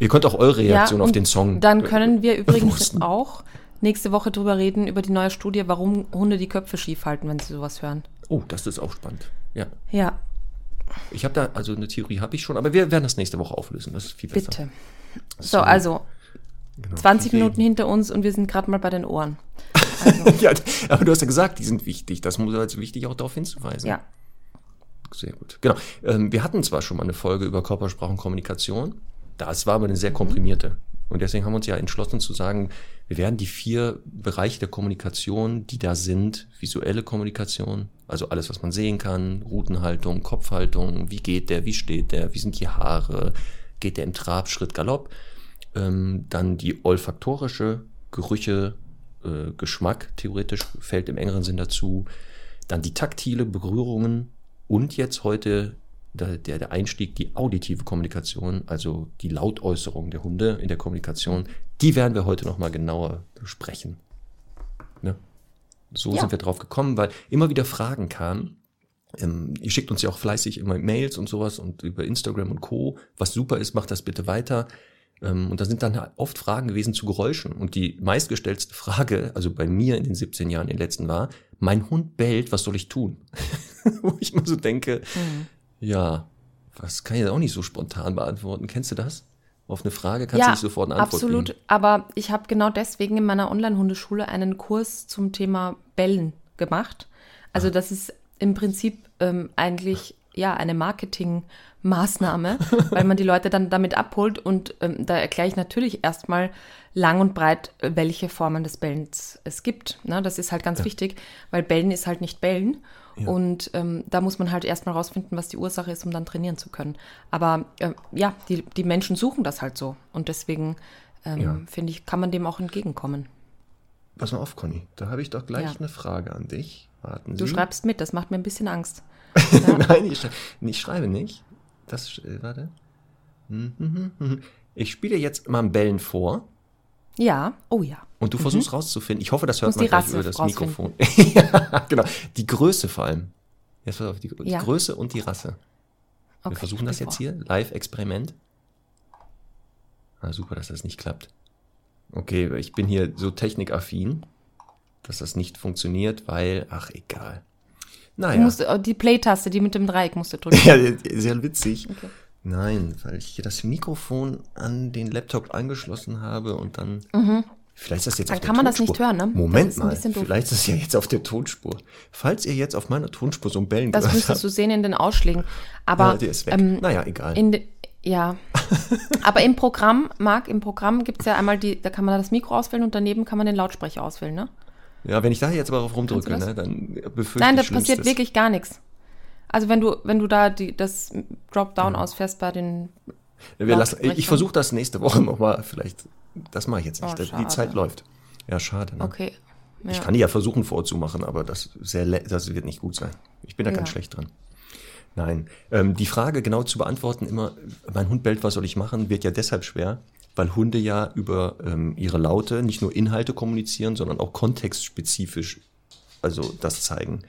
A: Ihr könnt auch eure Reaktion
C: Ja,
A: auf den Song.
C: Dann
A: äh,
C: können wir übrigens
A: posten.
C: auch nächste Woche drüber reden, über die neue Studie, warum Hunde die Köpfe schief halten, wenn sie sowas hören.
A: Oh, das ist auch spannend. Ja.
C: Ja,
A: Ich habe da, also eine Theorie habe ich schon, aber wir werden das nächste Woche auflösen. Das ist viel besser.
C: bitte. So, also
A: Genau.
C: 20
A: Reden.
C: Minuten hinter uns und wir sind gerade mal bei den Ohren.
A: ja, aber du hast ja gesagt, die sind wichtig. Das muss also wichtig, auch darauf hinzuweisen.
C: Ja,
A: Sehr gut. Genau. Ähm, wir hatten zwar schon mal eine Folge über Körpersprache und Kommunikation, das war aber eine
C: Mhm.
A: sehr komprimierte. Und deswegen haben wir uns ja entschlossen zu sagen, wir werden die vier Bereiche der Kommunikation, die da sind, visuelle Kommunikation, also alles, was man sehen kann, Routenhaltung, Kopfhaltung, wie geht der, wie steht der, wie sind die Haare, geht der im Trab, Schritt, Galopp, ähm, dann die olfaktorische, Gerüche, äh, Geschmack theoretisch fällt im engeren Sinn dazu, dann die taktile Berührungen und jetzt heute der, der, Einstieg, die auditive Kommunikation, also die Lautäußerung der Hunde in der Kommunikation, die werden wir heute nochmal genauer besprechen. Ne? So
C: Ja.
A: sind wir drauf gekommen, weil immer wieder Fragen kamen. Ähm, ihr schickt uns ja auch fleißig immer Mails und sowas und über Instagram und Co. Was super ist, macht das bitte weiter. Ähm, und da sind dann oft Fragen gewesen zu Geräuschen. Und die meistgestellte Frage, also bei mir in den 17 Jahren, den letzten war, mein Hund bellt, was soll ich tun? Wo ich immer so denke, ja, was kann ich jetzt auch nicht so spontan beantworten. Kennst du das? Auf eine Frage kannst du
C: ja
A: nicht sofort eine Antwort
C: absolut.
A: geben.
C: Aber ich habe genau deswegen in meiner Online-Hundeschule einen Kurs zum Thema Bellen gemacht. Also
A: Ah.
C: das ist im Prinzip ähm, eigentlich ja eine Marketingmaßnahme, weil man die Leute dann damit abholt und ähm, da erkläre ich natürlich erstmal lang und breit, äh, welche Formen des Bellens es gibt. Ne? Das ist halt ganz wichtig, weil Bellen ist halt nicht Bellen. Und ähm, da muss man halt erstmal rausfinden, was die Ursache ist, um dann trainieren zu können. Aber äh, ja, die, die Menschen suchen das halt so. Und deswegen ähm,
A: Ja.
C: finde ich, kann man dem auch entgegenkommen.
A: Pass mal auf, Conny. Da habe ich doch gleich
C: Ja.
A: eine Frage an dich. Warten
C: Du
A: Sie.
C: schreibst mit, das macht mir ein bisschen Angst.
A: Nein, ich, schrei ich schreibe nicht. Das, äh, warte. Mhm, mhm, mhm. Ich spiele jetzt mal ein Bellen vor
C: Ja, oh ja.
A: Und du versuchst rauszufinden. Ich hoffe, das hört
C: Mhm.
A: Man
C: die
A: gleich
C: Rasse
A: über das Mikrofon. ja, genau. Die Größe vor allem. Jetzt pass auf, die, die
C: Ja.
A: Größe und die Rasse.
C: Okay,
A: Wir versuchen das jetzt
C: vor.
A: hier. Live-Experiment. Ah, super, dass das nicht klappt. Okay, ich bin hier so technikaffin, dass das nicht funktioniert, weil, ach, egal.
C: Du
A: Naja.
C: musst, äh, die Play-Taste, die mit dem Dreieck musst du drücken.
A: Ja, sehr witzig.
C: Okay.
A: Nein, weil ich hier das Mikrofon an den Laptop angeschlossen habe und dann. Vielleicht ist das jetzt
C: Mhm. Dann
A: auf der
C: kann man das
A: Tonspur.
C: nicht hören, ne?
A: Moment
C: Das
A: mal, vielleicht ist es ja jetzt auf der Tonspur. Falls ihr jetzt auf meiner Tonspur so ein Bellen
C: Das müsstest du
A: habt,
C: sehen in den Ausschlägen. Aber
A: ja, der ist weg.
C: ähm,
A: naja, egal.
C: de, ja, aber im Programm, Marc, im Programm gibt es ja einmal die, da kann man das Mikro auswählen und daneben kann man den Lautsprecher auswählen, ne?
A: ja, wenn ich da jetzt aber drauf rumdrücke,
C: du
A: ne, dann befürchte
C: Nein, da passiert wirklich gar nichts. Also wenn du, wenn du da die, das Dropdown ausfährst bei den
A: Ja, wir lassen, ich versuche das nächste Woche nochmal. Vielleicht, das mache ich jetzt nicht.
C: Oh,
A: die. Zeit läuft. Ja, schade. Ne?
C: Okay. Ja.
A: Ich kann die ja versuchen vorzumachen, aber das, sehr, das wird nicht gut sein. Ich bin da ganz
C: Ja.
A: schlecht dran. Nein, ähm, die Frage genau zu beantworten, immer, mein Hund bellt, was soll ich machen, wird ja deshalb schwer, weil Hunde ja über ähm, ihre Laute nicht nur Inhalte kommunizieren, sondern auch kontextspezifisch, also das zeigen.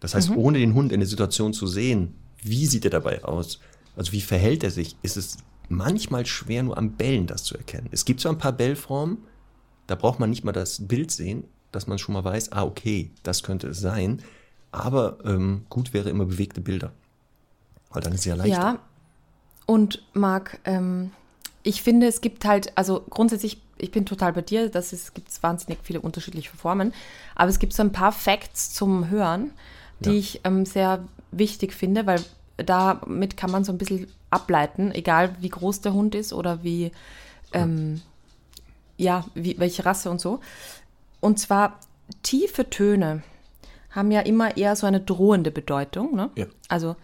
A: Das heißt, ohne den Hund in der Situation zu sehen, wie sieht er dabei aus, also wie verhält er sich, ist es manchmal schwer, nur am Bellen das zu erkennen. Es gibt so ein paar Bellformen, da braucht man nicht mal das Bild sehen, dass man schon mal weiß, ah, okay, das könnte es sein. Aber ähm, gut wäre immer bewegte Bilder. Weil dann ist es ja leichter.
C: Ja. Und Marc, ähm, ich finde, es gibt halt, also grundsätzlich, ich bin total bei dir, dass es gibt wahnsinnig viele unterschiedliche Formen, aber es gibt so ein paar Facts zum Hören, die
A: Ja.
C: ich ähm, sehr wichtig finde, weil damit kann man so ein bisschen ableiten, egal wie groß der Hund ist oder wie, ähm, ja, wie, welche Rasse und so. Und zwar tiefe Töne haben ja immer eher so eine drohende Bedeutung. Ne?
A: Ja.
C: Also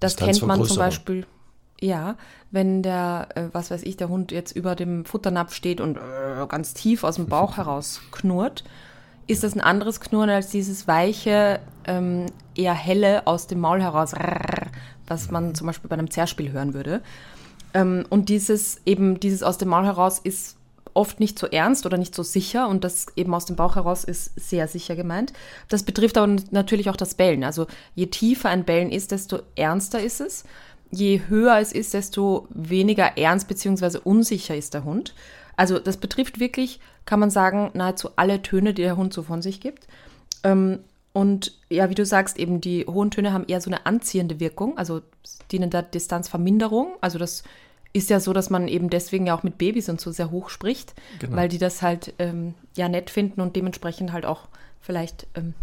C: das
A: Distanz
C: kennt man zum. Beispiel, ja, wenn der, äh, was weiß ich, der Hund jetzt über dem Futternapf steht und äh, ganz tief aus dem Bauch heraus knurrt, ist das ein anderes Knurren als dieses weiche, ähm, eher helle aus dem Maul heraus, was man zum Beispiel bei einem Zerspiel hören würde. Ähm, und dieses eben, dieses aus dem Maul heraus ist oft nicht so ernst oder nicht so sicher und das eben aus dem Bauch heraus ist sehr sicher gemeint. Das betrifft aber natürlich auch das Bellen. Also je tiefer ein Bellen ist, desto ernster ist es. Je höher es ist, desto weniger ernst bzw. unsicher ist der Hund. Also das betrifft wirklich, kann man sagen, nahezu alle Töne, die der Hund so von sich gibt. Ähm, und ja, wie du sagst, eben die hohen Töne haben eher so eine anziehende Wirkung, also dienen der Distanzverminderung. Also das ist ja so, dass man eben deswegen ja auch mit Babys und so sehr hoch spricht,
A: Genau.
C: weil die das halt ähm, ja nett finden und dementsprechend halt auch vielleicht ähm,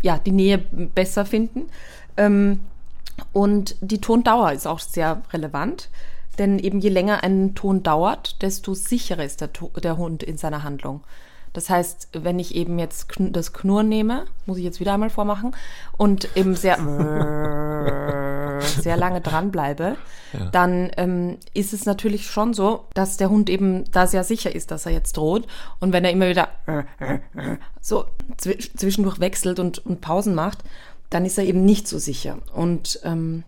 C: ja die Nähe besser finden. Ähm, und die Tondauer ist auch sehr relevant, denn eben je länger ein Ton dauert, desto sicherer ist der, der Hund in seiner Handlung. Das heißt, wenn ich eben jetzt kn das Knurren nehme, muss ich jetzt wieder einmal vormachen, und eben sehr, sehr lange dranbleibe, dann ähm, ist es natürlich schon so, dass der Hund eben da sehr sicher ist, dass er jetzt droht. Und wenn er immer wieder so zwi- zwischendurch wechselt und, und Pausen macht, dann ist er eben nicht so sicher. Und ähm,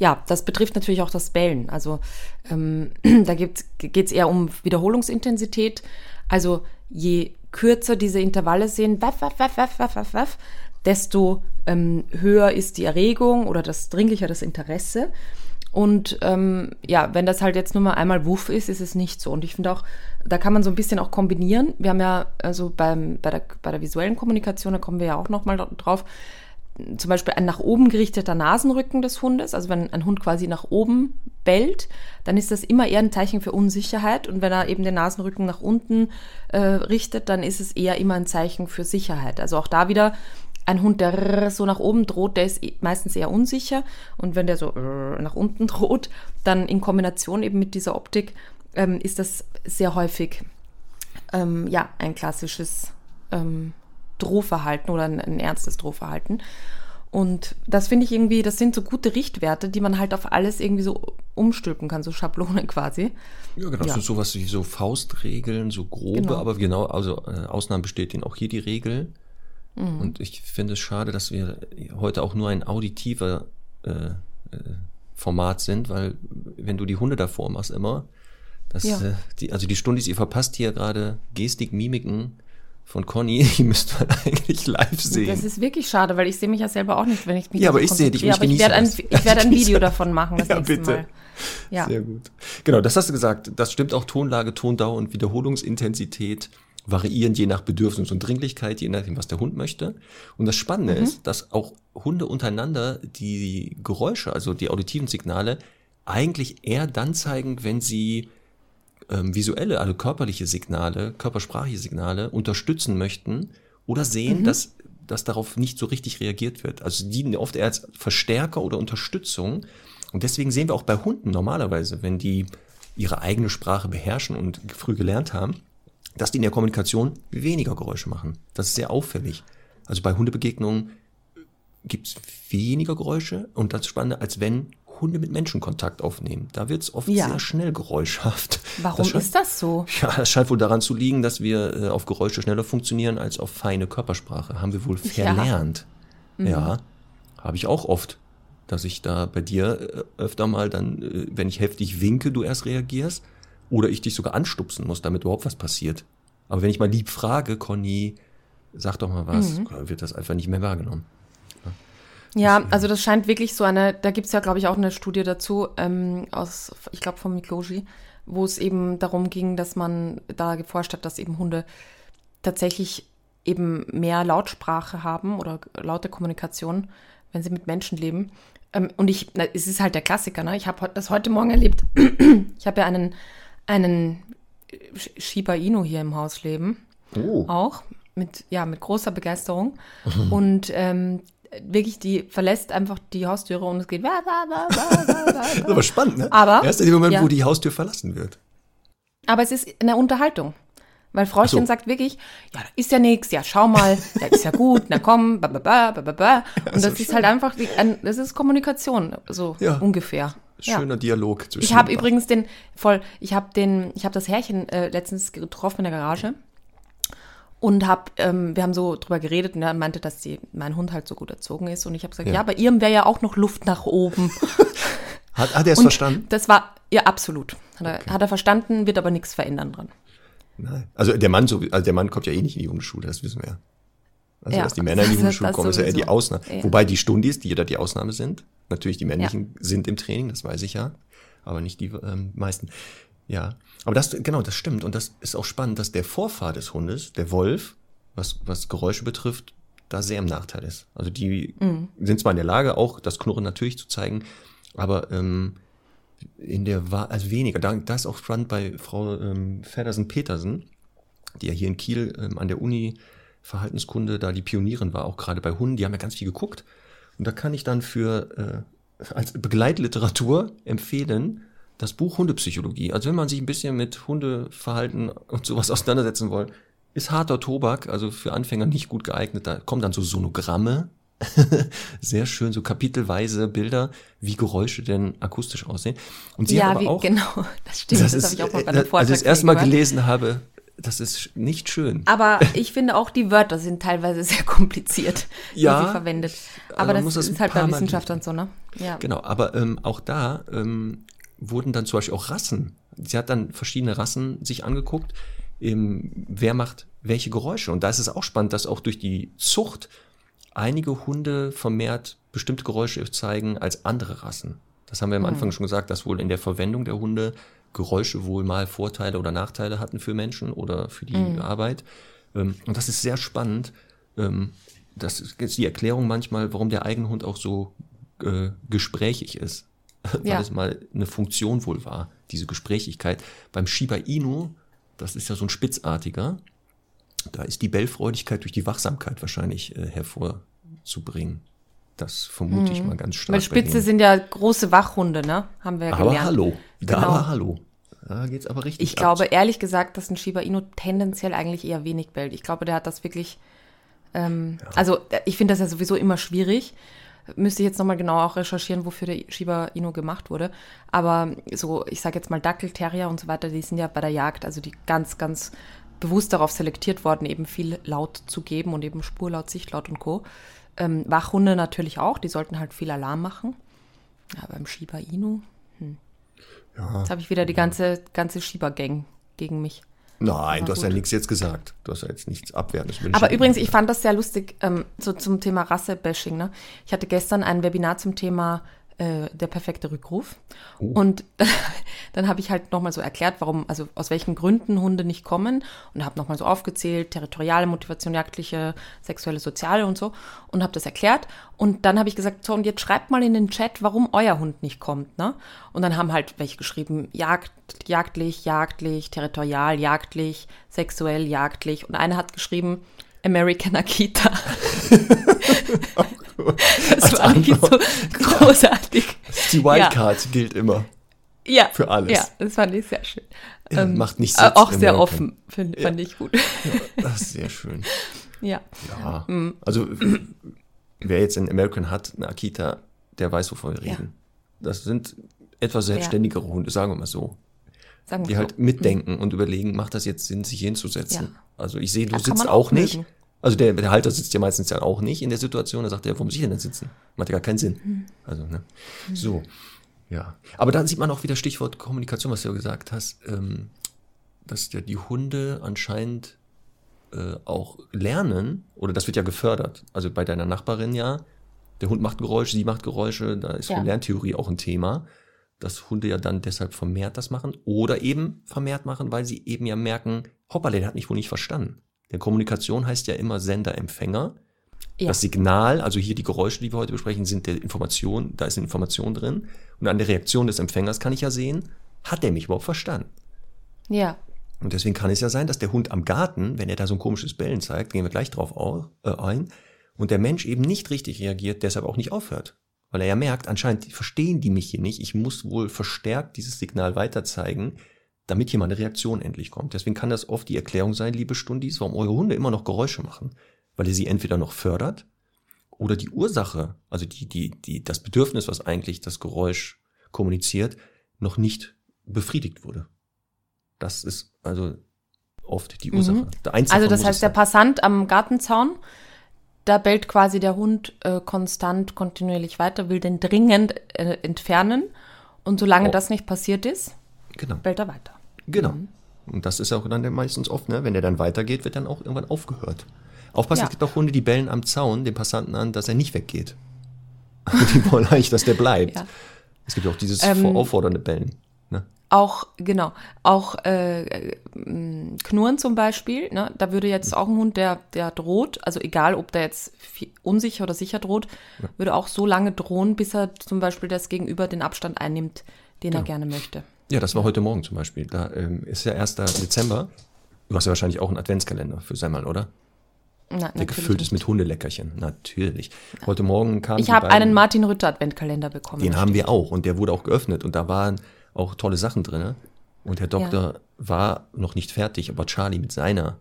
C: ja, das betrifft natürlich auch das Bellen. Also ähm, da geht es eher um Wiederholungsintensität. Also je kürzer diese Intervalle sind, waff, waff, waff, waff, waff, waff, waff, desto ähm, höher ist die Erregung oder das dringlicher das Interesse. Und ähm, ja, wenn das halt jetzt nur mal einmal Wuff ist, ist es nicht so. Und ich finde auch, da kann man so ein bisschen auch kombinieren. Wir haben ja, also beim, bei, der, bei der visuellen Kommunikation, da kommen wir ja auch nochmal drauf, zum Beispiel ein nach oben gerichteter Nasenrücken des Hundes, also wenn ein Hund quasi nach oben bellt, dann ist das immer eher ein Zeichen für Unsicherheit. Und wenn er eben den Nasenrücken nach unten äh, richtet, dann ist es eher immer ein Zeichen für Sicherheit. Also auch da wieder ein Hund, der so nach oben droht, der ist eh- meistens eher unsicher. Und wenn der so nach unten droht, dann in Kombination eben mit dieser Optik ähm, ist das sehr häufig ähm, ja ein klassisches ähm, Drohverhalten oder ein, ein ernstes Drohverhalten. Und das finde ich irgendwie, das sind so gute Richtwerte, die man halt auf alles irgendwie so umstülpen kann, so Schablonen quasi.
A: Ja, genau.
C: Ja.
A: So sowas wie so Faustregeln, so grobe,
C: Genau.
A: aber genau, also äh, Ausnahmen bestätigen auch hier die Regel.
C: Mhm.
A: Und ich finde es schade, dass wir heute auch nur ein auditiver äh, äh, Format sind, weil wenn du die Hunde davor machst immer, das,
C: Ja.
A: äh, die, also die Stundis, ihr verpasst hier gerade Gestik, Mimiken von Conny, die müsst man eigentlich live sehen.
C: Das ist wirklich schade, weil ich sehe mich ja selber auch nicht, wenn ich mich
A: Ja, aber ich sehe dich ich
C: Aber ich werde ein, ich werde ein Video davon machen das
A: Ja,
C: nächste
A: bitte.
C: Mal. Ja.
A: Sehr gut. Genau, das hast du gesagt. Das stimmt auch Tonlage, Tondauer und Wiederholungsintensität variieren je nach Bedürfnis und Dringlichkeit, je nachdem, was der Hund möchte. Und das Spannende
C: Mhm.
A: ist, dass auch Hunde untereinander die Geräusche, also die auditiven Signale, eigentlich eher dann zeigen, wenn sie ähm, visuelle, also körperliche Signale, körpersprachliche Signale unterstützen möchten oder sehen, dass, dass darauf nicht so richtig reagiert wird. Also die dienen oft eher als Verstärker oder Unterstützung. Und deswegen sehen wir auch bei Hunden normalerweise, wenn die ihre eigene Sprache beherrschen und früh gelernt haben, dass die in der Kommunikation weniger Geräusche machen. Das ist sehr auffällig. Also bei Hundebegegnungen gibt es weniger Geräusche und das Spannende, als wenn Hunde mit Menschen Kontakt aufnehmen. Da wird es oft
C: Ja.
A: sehr schnell geräuschhaft.
C: Warum
A: das scheint,
C: ist das so?
A: Ja, das scheint wohl daran zu liegen, dass wir äh, auf Geräusche schneller funktionieren als auf feine Körpersprache. Haben wir wohl
C: Ja.
A: verlernt. Ja, habe ich auch oft. Dass ich da bei dir äh, öfter mal dann, äh, wenn ich heftig winke, du erst reagierst. Oder ich dich sogar anstupsen muss, damit überhaupt was passiert. Aber wenn ich mal lieb frage, Conny, sag doch mal was,
C: Mhm.
A: wird das einfach nicht mehr wahrgenommen.
C: Ja, also das scheint wirklich so eine, da gibt es ja, glaube ich, auch eine Studie dazu, ähm, aus, ich glaube, von Mikloji, wo es eben darum ging, dass man da geforscht hat, dass eben Hunde tatsächlich eben mehr Lautsprache haben oder laute Kommunikation, wenn sie mit Menschen leben. Ähm, und ich, na, es ist halt der Klassiker, ne? Ich habe das heute Morgen erlebt. ich habe ja einen, einen Sh- Shiba Inu hier im Haus leben
A: Oh.
C: auch mit, ja, mit großer Begeisterung. Und ähm, wirklich, die verlässt einfach die Haustüre und es geht. Wa, wa, wa, wa, wa,
A: Das ist
C: wa.
A: aber spannend, ne?
C: Aber-
A: Erst in dem Moment,
C: ja.
A: wo die Haustür verlassen wird.
C: Aber es ist eine Unterhaltung. Weil Frauchen
A: Ach so.
C: sagt wirklich, ja, da ist ja nichts, ja, schau mal, ja, ist ja gut, na komm, ba, ba, ba, ba, ba, ba. Und das ist halt einfach, wie ein, das ist Kommunikation, so
A: Ja.
C: ungefähr. Ja.
A: Schöner Dialog zwischen
C: Ich habe übrigens den, voll, ich habe den, ich habe das Herrchen äh, letztens getroffen in der Garage und hab, ähm, wir haben so drüber geredet und er meinte, dass die, mein Hund halt so gut erzogen ist und ich habe gesagt,
A: Ja.
C: ja, bei ihrem wäre ja auch noch Luft nach oben.
A: Hat, hat er es verstanden?
C: Das war, ja, absolut. Hat er, hat er verstanden, wird aber nichts verändern dran.
A: Nein. Also der Mann, so, also der Mann kommt ja eh nicht in die Hundeschule, das wissen wir ja. Also
C: Ja,
A: dass die Männer in die Hundeschule
C: das
A: kommen, ist ja eher die. Ausnahme.
C: Ja.
A: Wobei die Stundis, die da die Ausnahme sind, natürlich die männlichen sind im Training, das weiß ich ja, aber nicht die ähm, meisten. Ja, aber das, genau, das stimmt. Und das ist auch spannend, dass der Vorfahr des Hundes, der Wolf, was, was Geräusche betrifft, da sehr im Nachteil ist. Also die
C: Mhm.
A: sind zwar in der Lage, auch das Knurren natürlich zu zeigen, aber ähm, in der Wa also weniger. Da, das ist auch spannend bei Frau ähm, Feddersen-Petersen, die ja hier in Kiel ähm, an der Uni Verhaltenskunde da die Pionierin war, auch gerade bei Hunden. Die haben ja ganz viel geguckt. Und da kann ich dann für äh, als Begleitliteratur empfehlen das Buch Hundepsychologie. Also wenn man sich ein bisschen mit Hundeverhalten und sowas auseinandersetzen will, ist harter Tobak, also für Anfänger nicht gut geeignet. Da kommen dann so Sonogramme, sehr schön, so kapitelweise Bilder, wie Geräusche denn akustisch aussehen. Und sie
C: ja,
A: hat aber
C: wie,
A: auch,
C: genau, das stimmt. Das, habe ich auch mal bei einem
A: äh,
C: Vortrag
A: als ich das erste Mal gelesen habe, das ist nicht schön.
C: Aber ich finde auch, die Wörter sind teilweise sehr kompliziert,
A: Ja,
C: die sie verwendet.
A: also
C: Aber
A: man
C: das,
A: muss das
C: ist halt bei Wissenschaftlern so, ne? Ja.
A: Genau, aber ähm, auch da ähm, wurden dann zum Beispiel auch Rassen. Sie hat dann verschiedene Rassen sich angeguckt, ähm, wer macht welche Geräusche. Und da ist es auch spannend, dass auch durch die Zucht einige Hunde vermehrt bestimmte Geräusche zeigen als andere Rassen. Das haben wir am Anfang schon gesagt, dass wohl in der Verwendung der Hunde Geräusche wohl mal Vorteile oder Nachteile hatten für Menschen oder für die Arbeit. Ähm, und das ist sehr spannend. Ähm, das ist jetzt die Erklärung manchmal, warum der eigene Hund auch so äh, gesprächig ist. Weil
C: Ja.
A: es mal eine Funktion wohl war, diese Gesprächigkeit. Beim Shiba Inu, das ist ja so ein Spitzartiger, da ist die Bellfreudigkeit durch die Wachsamkeit wahrscheinlich äh, hervorzubringen. Das vermute ich mal ganz stark.
C: Mhm. Weil Spitze sind ja große Wachhunde, ne? Haben wir ja
A: Aber
C: gelernt.
A: hallo. Da
C: Genau.
A: aber hallo. Da geht's aber richtig
C: Ich glaube ehrlich gesagt, dass ein Shiba Inu tendenziell eigentlich eher wenig bellt. Ich glaube, der hat das wirklich. Ähm, Also, äh, ich finde das ja sowieso immer schwierig. Müsste ich jetzt nochmal genau auch recherchieren, wofür der Shiba Inu gemacht wurde. Aber so, ich sage jetzt mal Dackel, Terrier und so weiter, die sind ja bei der Jagd, also die ganz, ganz bewusst darauf selektiert worden, eben viel Laut zu geben und eben Spurlaut, Sichtlaut und Co. Ähm, Wachhunde natürlich auch, die sollten halt viel Alarm machen. Ja, beim Shiba Inu,
A: Ja.
C: Jetzt habe ich wieder die ganze, ganze Schiebergang gegen mich.
A: Nein, du hast ja
C: gut.
A: nichts jetzt gesagt. Du hast ja jetzt nichts Abwertendes.
C: Aber übrigens, ich fand das sehr lustig, ähm, so zum Thema Rasse-Bashing. Ne? Ich hatte gestern ein Webinar zum Thema äh, der perfekte Rückruf. Und dann habe ich halt nochmal so erklärt, warum, also aus welchen Gründen Hunde nicht kommen und habe nochmal so aufgezählt, territoriale Motivation, jagdliche, sexuelle, soziale und so und habe das erklärt. Und dann habe ich gesagt, so und jetzt schreibt mal in den Chat, warum euer Hund nicht kommt. Ne? Und dann haben halt welche geschrieben, Jagd, jagdlich, jagdlich, territorial, jagdlich, sexuell, jagdlich. Und eine hat geschrieben, American Akita. das war irgendwie so großartig.
A: Die Wildcard gilt immer.
C: Ja.
A: Für alles.
C: Ja, das fand ich sehr schön.
A: Ja, macht nicht
C: äh,
A: Sinn.
C: Auch sehr
A: American.
C: offen, find, fand ich gut.
A: Das ist sehr schön.
C: ja.
A: Ja.
C: Mhm.
A: Also, wer jetzt in American hat, eine Akita, der weiß, wovon wir
C: Ja.
A: reden. Das sind etwas selbstständigere Hunde, sagen wir mal so.
C: Sagen
A: Die
C: so.
A: halt mitdenken und überlegen, macht das jetzt Sinn, sich hinzusetzen?
C: Ja.
A: Also ich sehe, du
C: Ja,
A: sitzt auch
C: auch
A: nicht. Also der, der Halter sitzt ja meistens ja auch nicht in der Situation. Da sagt er, warum muss ich denn denn sitzen? Macht ja gar keinen Sinn.
C: Hm.
A: Also, ne? So. Ja. Aber dann sieht man auch wieder Stichwort Kommunikation, was du ja gesagt hast, ähm, dass ja die Hunde anscheinend äh, auch lernen, oder das wird ja gefördert. Also bei deiner Nachbarin ja, der Hund macht Geräusche, sie macht Geräusche, da ist
C: Ja.
A: für Lerntheorie auch ein Thema, dass Hunde ja dann deshalb vermehrt das machen oder eben vermehrt machen, weil sie eben ja merken, hoppala, der hat mich wohl nicht verstanden. Denn Kommunikation heißt ja immer Sender-Empfänger.
C: Ja.
A: Das Signal, also hier die Geräusche, die wir heute besprechen, sind der Information, da ist eine Information drin. Und an der Reaktion des Empfängers kann ich ja sehen, hat der mich überhaupt verstanden?
C: Ja.
A: Und deswegen kann es ja sein, dass der Hund am Garten, wenn er da so ein komisches Bellen zeigt, gehen wir gleich drauf au- äh, ein, und der Mensch eben nicht richtig reagiert, deshalb auch nicht aufhört. Weil er ja merkt, anscheinend verstehen die mich hier nicht, ich muss wohl verstärkt dieses Signal weiterzeigen, damit hier mal eine Reaktion endlich kommt. Deswegen kann das oft die Erklärung sein, liebe Stundis, warum eure Hunde immer noch Geräusche machen. Weil ihr sie entweder noch fördert oder die Ursache, also die, die, die, das Bedürfnis, was eigentlich das Geräusch kommuniziert, noch nicht befriedigt wurde. Das ist also oft die Ursache.
C: Mhm. also das heißt, der Passant am Gartenzaun, da bellt quasi der Hund äh, konstant, kontinuierlich weiter, will den dringend äh, entfernen. Und solange oh. das nicht passiert ist, genau. bellt er weiter.
A: Genau. Mhm. Und das ist auch dann meistens oft, ne? wenn der dann weitergeht, wird dann auch irgendwann aufgehört. Aufpassen, ja. es gibt auch Hunde, die bellen am Zaun den Passanten an, dass er nicht weggeht. die wollen eigentlich, dass der bleibt. Ja. Es gibt auch dieses ähm, auffordernde Bellen.
C: Auch, genau, auch äh, Knurren zum Beispiel, ne? da würde jetzt auch ein Hund, der, der droht, also egal ob der jetzt unsicher oder sicher droht, ja. würde auch so lange drohen, bis er zum Beispiel das Gegenüber den Abstand einnimmt, den ja. er gerne möchte.
A: Ja, das war heute Morgen zum Beispiel. Da ähm, ist ja 1. Dezember. Du hast ja wahrscheinlich auch einen Adventskalender für Semmel, oder? Na, der gefüllt ist mit Hundeleckerchen, natürlich. Heute Morgen kam.
C: Ich habe einen Martin Rütter Adventkalender bekommen.
A: Den haben wir auch und der wurde auch geöffnet und da waren auch tolle Sachen drin. Und Herr Doktor ja. war noch nicht fertig, aber Charlie mit seiner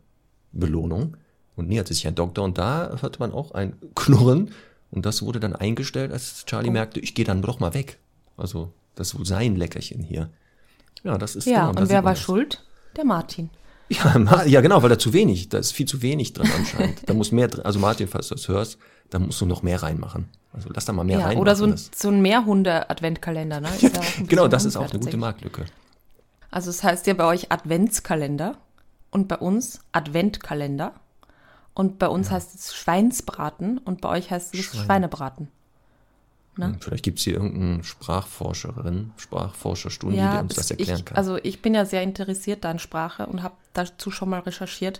A: Belohnung und näherte sich Herr Doktor und da hörte man auch ein Knurren und das wurde dann eingestellt, als Charlie oh. merkte, ich gehe dann doch mal weg. Also das ist wohl sein Leckerchen hier. Ja, das ist
C: Ja, genau, und wer war das. schuld? Der Martin.
A: Ja, ja, genau, weil da zu wenig, da ist viel zu wenig drin anscheinend. da muss mehr drin, also Martin, falls du das hörst, da musst du noch mehr reinmachen. Also lass da mal mehr ja, rein.
C: Oder so ein, so ein Mehrhunde-Adventkalender, ne?
A: Genau, das ist auch eine gute Marktlücke.
C: Also es das heißt ja bei euch Adventskalender und bei uns Adventkalender. Und bei uns ja. heißt es Schweinsbraten und bei euch heißt es Schwein. Schweinebraten.
A: Ne? Hm, vielleicht gibt es hier irgendeine Sprachforscherin, Sprachforscherstudie, ja, die uns das erklären
C: ich,
A: kann.
C: Also ich bin ja sehr interessiert da in Sprache und habe dazu schon mal recherchiert.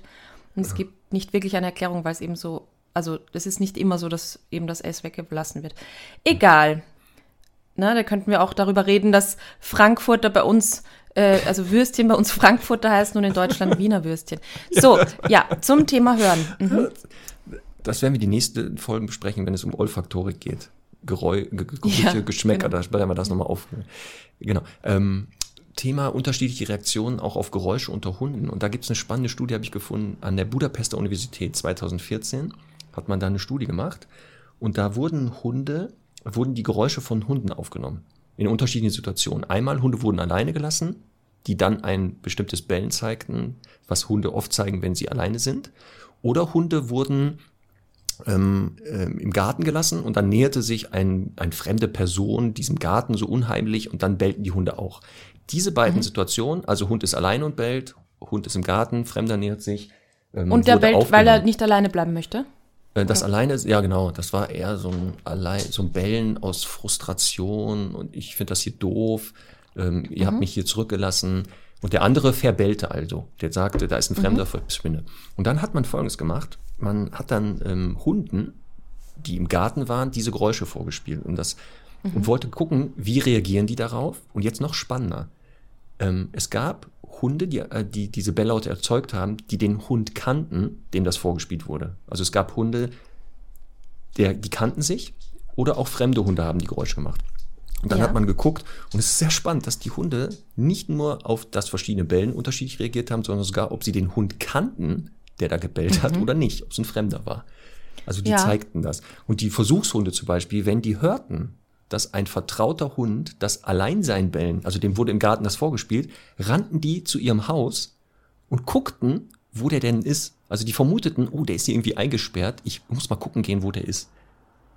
C: Und es gibt nicht wirklich eine Erklärung, weil es eben so, also es ist nicht immer so, dass eben das S weggelassen wird. Egal. Na, da könnten wir auch darüber reden, dass Frankfurter bei uns, äh, also Würstchen bei uns Frankfurter heißen und in Deutschland Wiener Würstchen. So, ja, zum Thema Hören. Mhm.
A: Das werden wir die nächste Folgen besprechen, wenn es um Olfaktorik geht. Geräu Gerüche, ja, Geschmäcker, genau. da sprechen wir das nochmal auf. Genau. Ähm, Thema unterschiedliche Reaktionen auch auf Geräusche unter Hunden. Und da gibt es eine spannende Studie, habe ich gefunden, an der Budapester Universität 2014 hat man da eine Studie gemacht. Und da wurden Hunde, wurden die Geräusche von Hunden aufgenommen. In unterschiedlichen Situationen. Einmal Hunde wurden alleine gelassen, die dann ein bestimmtes Bellen zeigten, was Hunde oft zeigen, wenn sie alleine sind. Oder Hunde wurden ähm, ähm, im Garten gelassen und dann näherte sich ein, eine fremde Person diesem Garten so unheimlich und dann bellten die Hunde auch. Diese beiden mhm. Situationen, also Hund ist allein und bellt, Hund ist im Garten, Fremder nähert sich.
C: Ähm, und der bellt, weil er nicht alleine bleiben möchte?
A: Äh, das okay. alleine, ja genau, das war eher so ein, allein, so ein Bellen aus Frustration und ich finde das hier doof, ähm, ihr mhm. habt mich hier zurückgelassen. Und der andere verbellte also. Der sagte, da ist ein Fremder, mhm. Und dann hat man Folgendes gemacht man hat dann ähm, Hunden, die im Garten waren, diese Geräusche vorgespielt und das mhm. und wollte gucken, wie reagieren die darauf. Und jetzt noch spannender. Ähm, es gab Hunde, die, äh, die diese Belllaute erzeugt haben, die den Hund kannten, dem das vorgespielt wurde. Also es gab Hunde, der, die kannten sich oder auch fremde Hunde haben die Geräusche gemacht. Und dann ja. hat man geguckt und es ist sehr spannend, dass die Hunde nicht nur auf das verschiedene Bellen unterschiedlich reagiert haben, sondern sogar, ob sie den Hund kannten, der da gebellt mhm. hat oder nicht, ob es ein Fremder war. Also die ja. zeigten das. Und die Versuchshunde zum Beispiel, wenn die hörten, dass ein vertrauter Hund das Alleinsein bellen, also dem wurde im Garten das vorgespielt, rannten die zu ihrem Haus und guckten, wo der denn ist. Also die vermuteten, oh, der ist hier irgendwie eingesperrt, ich muss mal gucken gehen, wo der ist.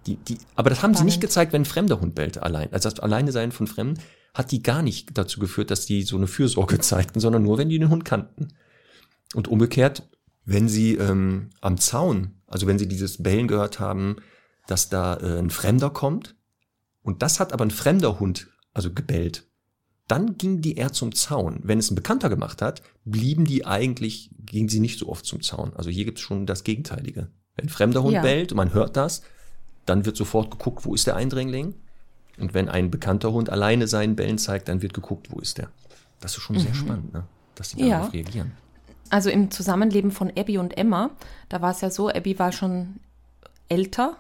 A: Die, die, aber das haben Spannend. sie nicht gezeigt, wenn ein fremder Hund bellte allein. Also das Alleinesein von Fremden hat die gar nicht dazu geführt, dass die so eine Fürsorge zeigten, sondern nur, wenn die den Hund kannten. Und umgekehrt, wenn Sie ähm, am Zaun, also wenn Sie dieses Bellen gehört haben, dass da äh, ein Fremder kommt und das hat aber ein fremder Hund, also gebellt, dann gingen die eher zum Zaun. Wenn es ein Bekannter gemacht hat, blieben die eigentlich, gingen sie nicht so oft zum Zaun. Also hier gibt es schon das Gegenteilige. Wenn ein fremder Hund ja. bellt und man hört das, dann wird sofort geguckt, wo ist der Eindringling. Und wenn ein bekannter Hund alleine seinen Bellen zeigt, dann wird geguckt, wo ist der. Das ist schon mhm. sehr spannend, ne? dass darauf ja. reagieren.
C: Also im Zusammenleben von Abby und Emma, da war es ja so, Abby war schon älter.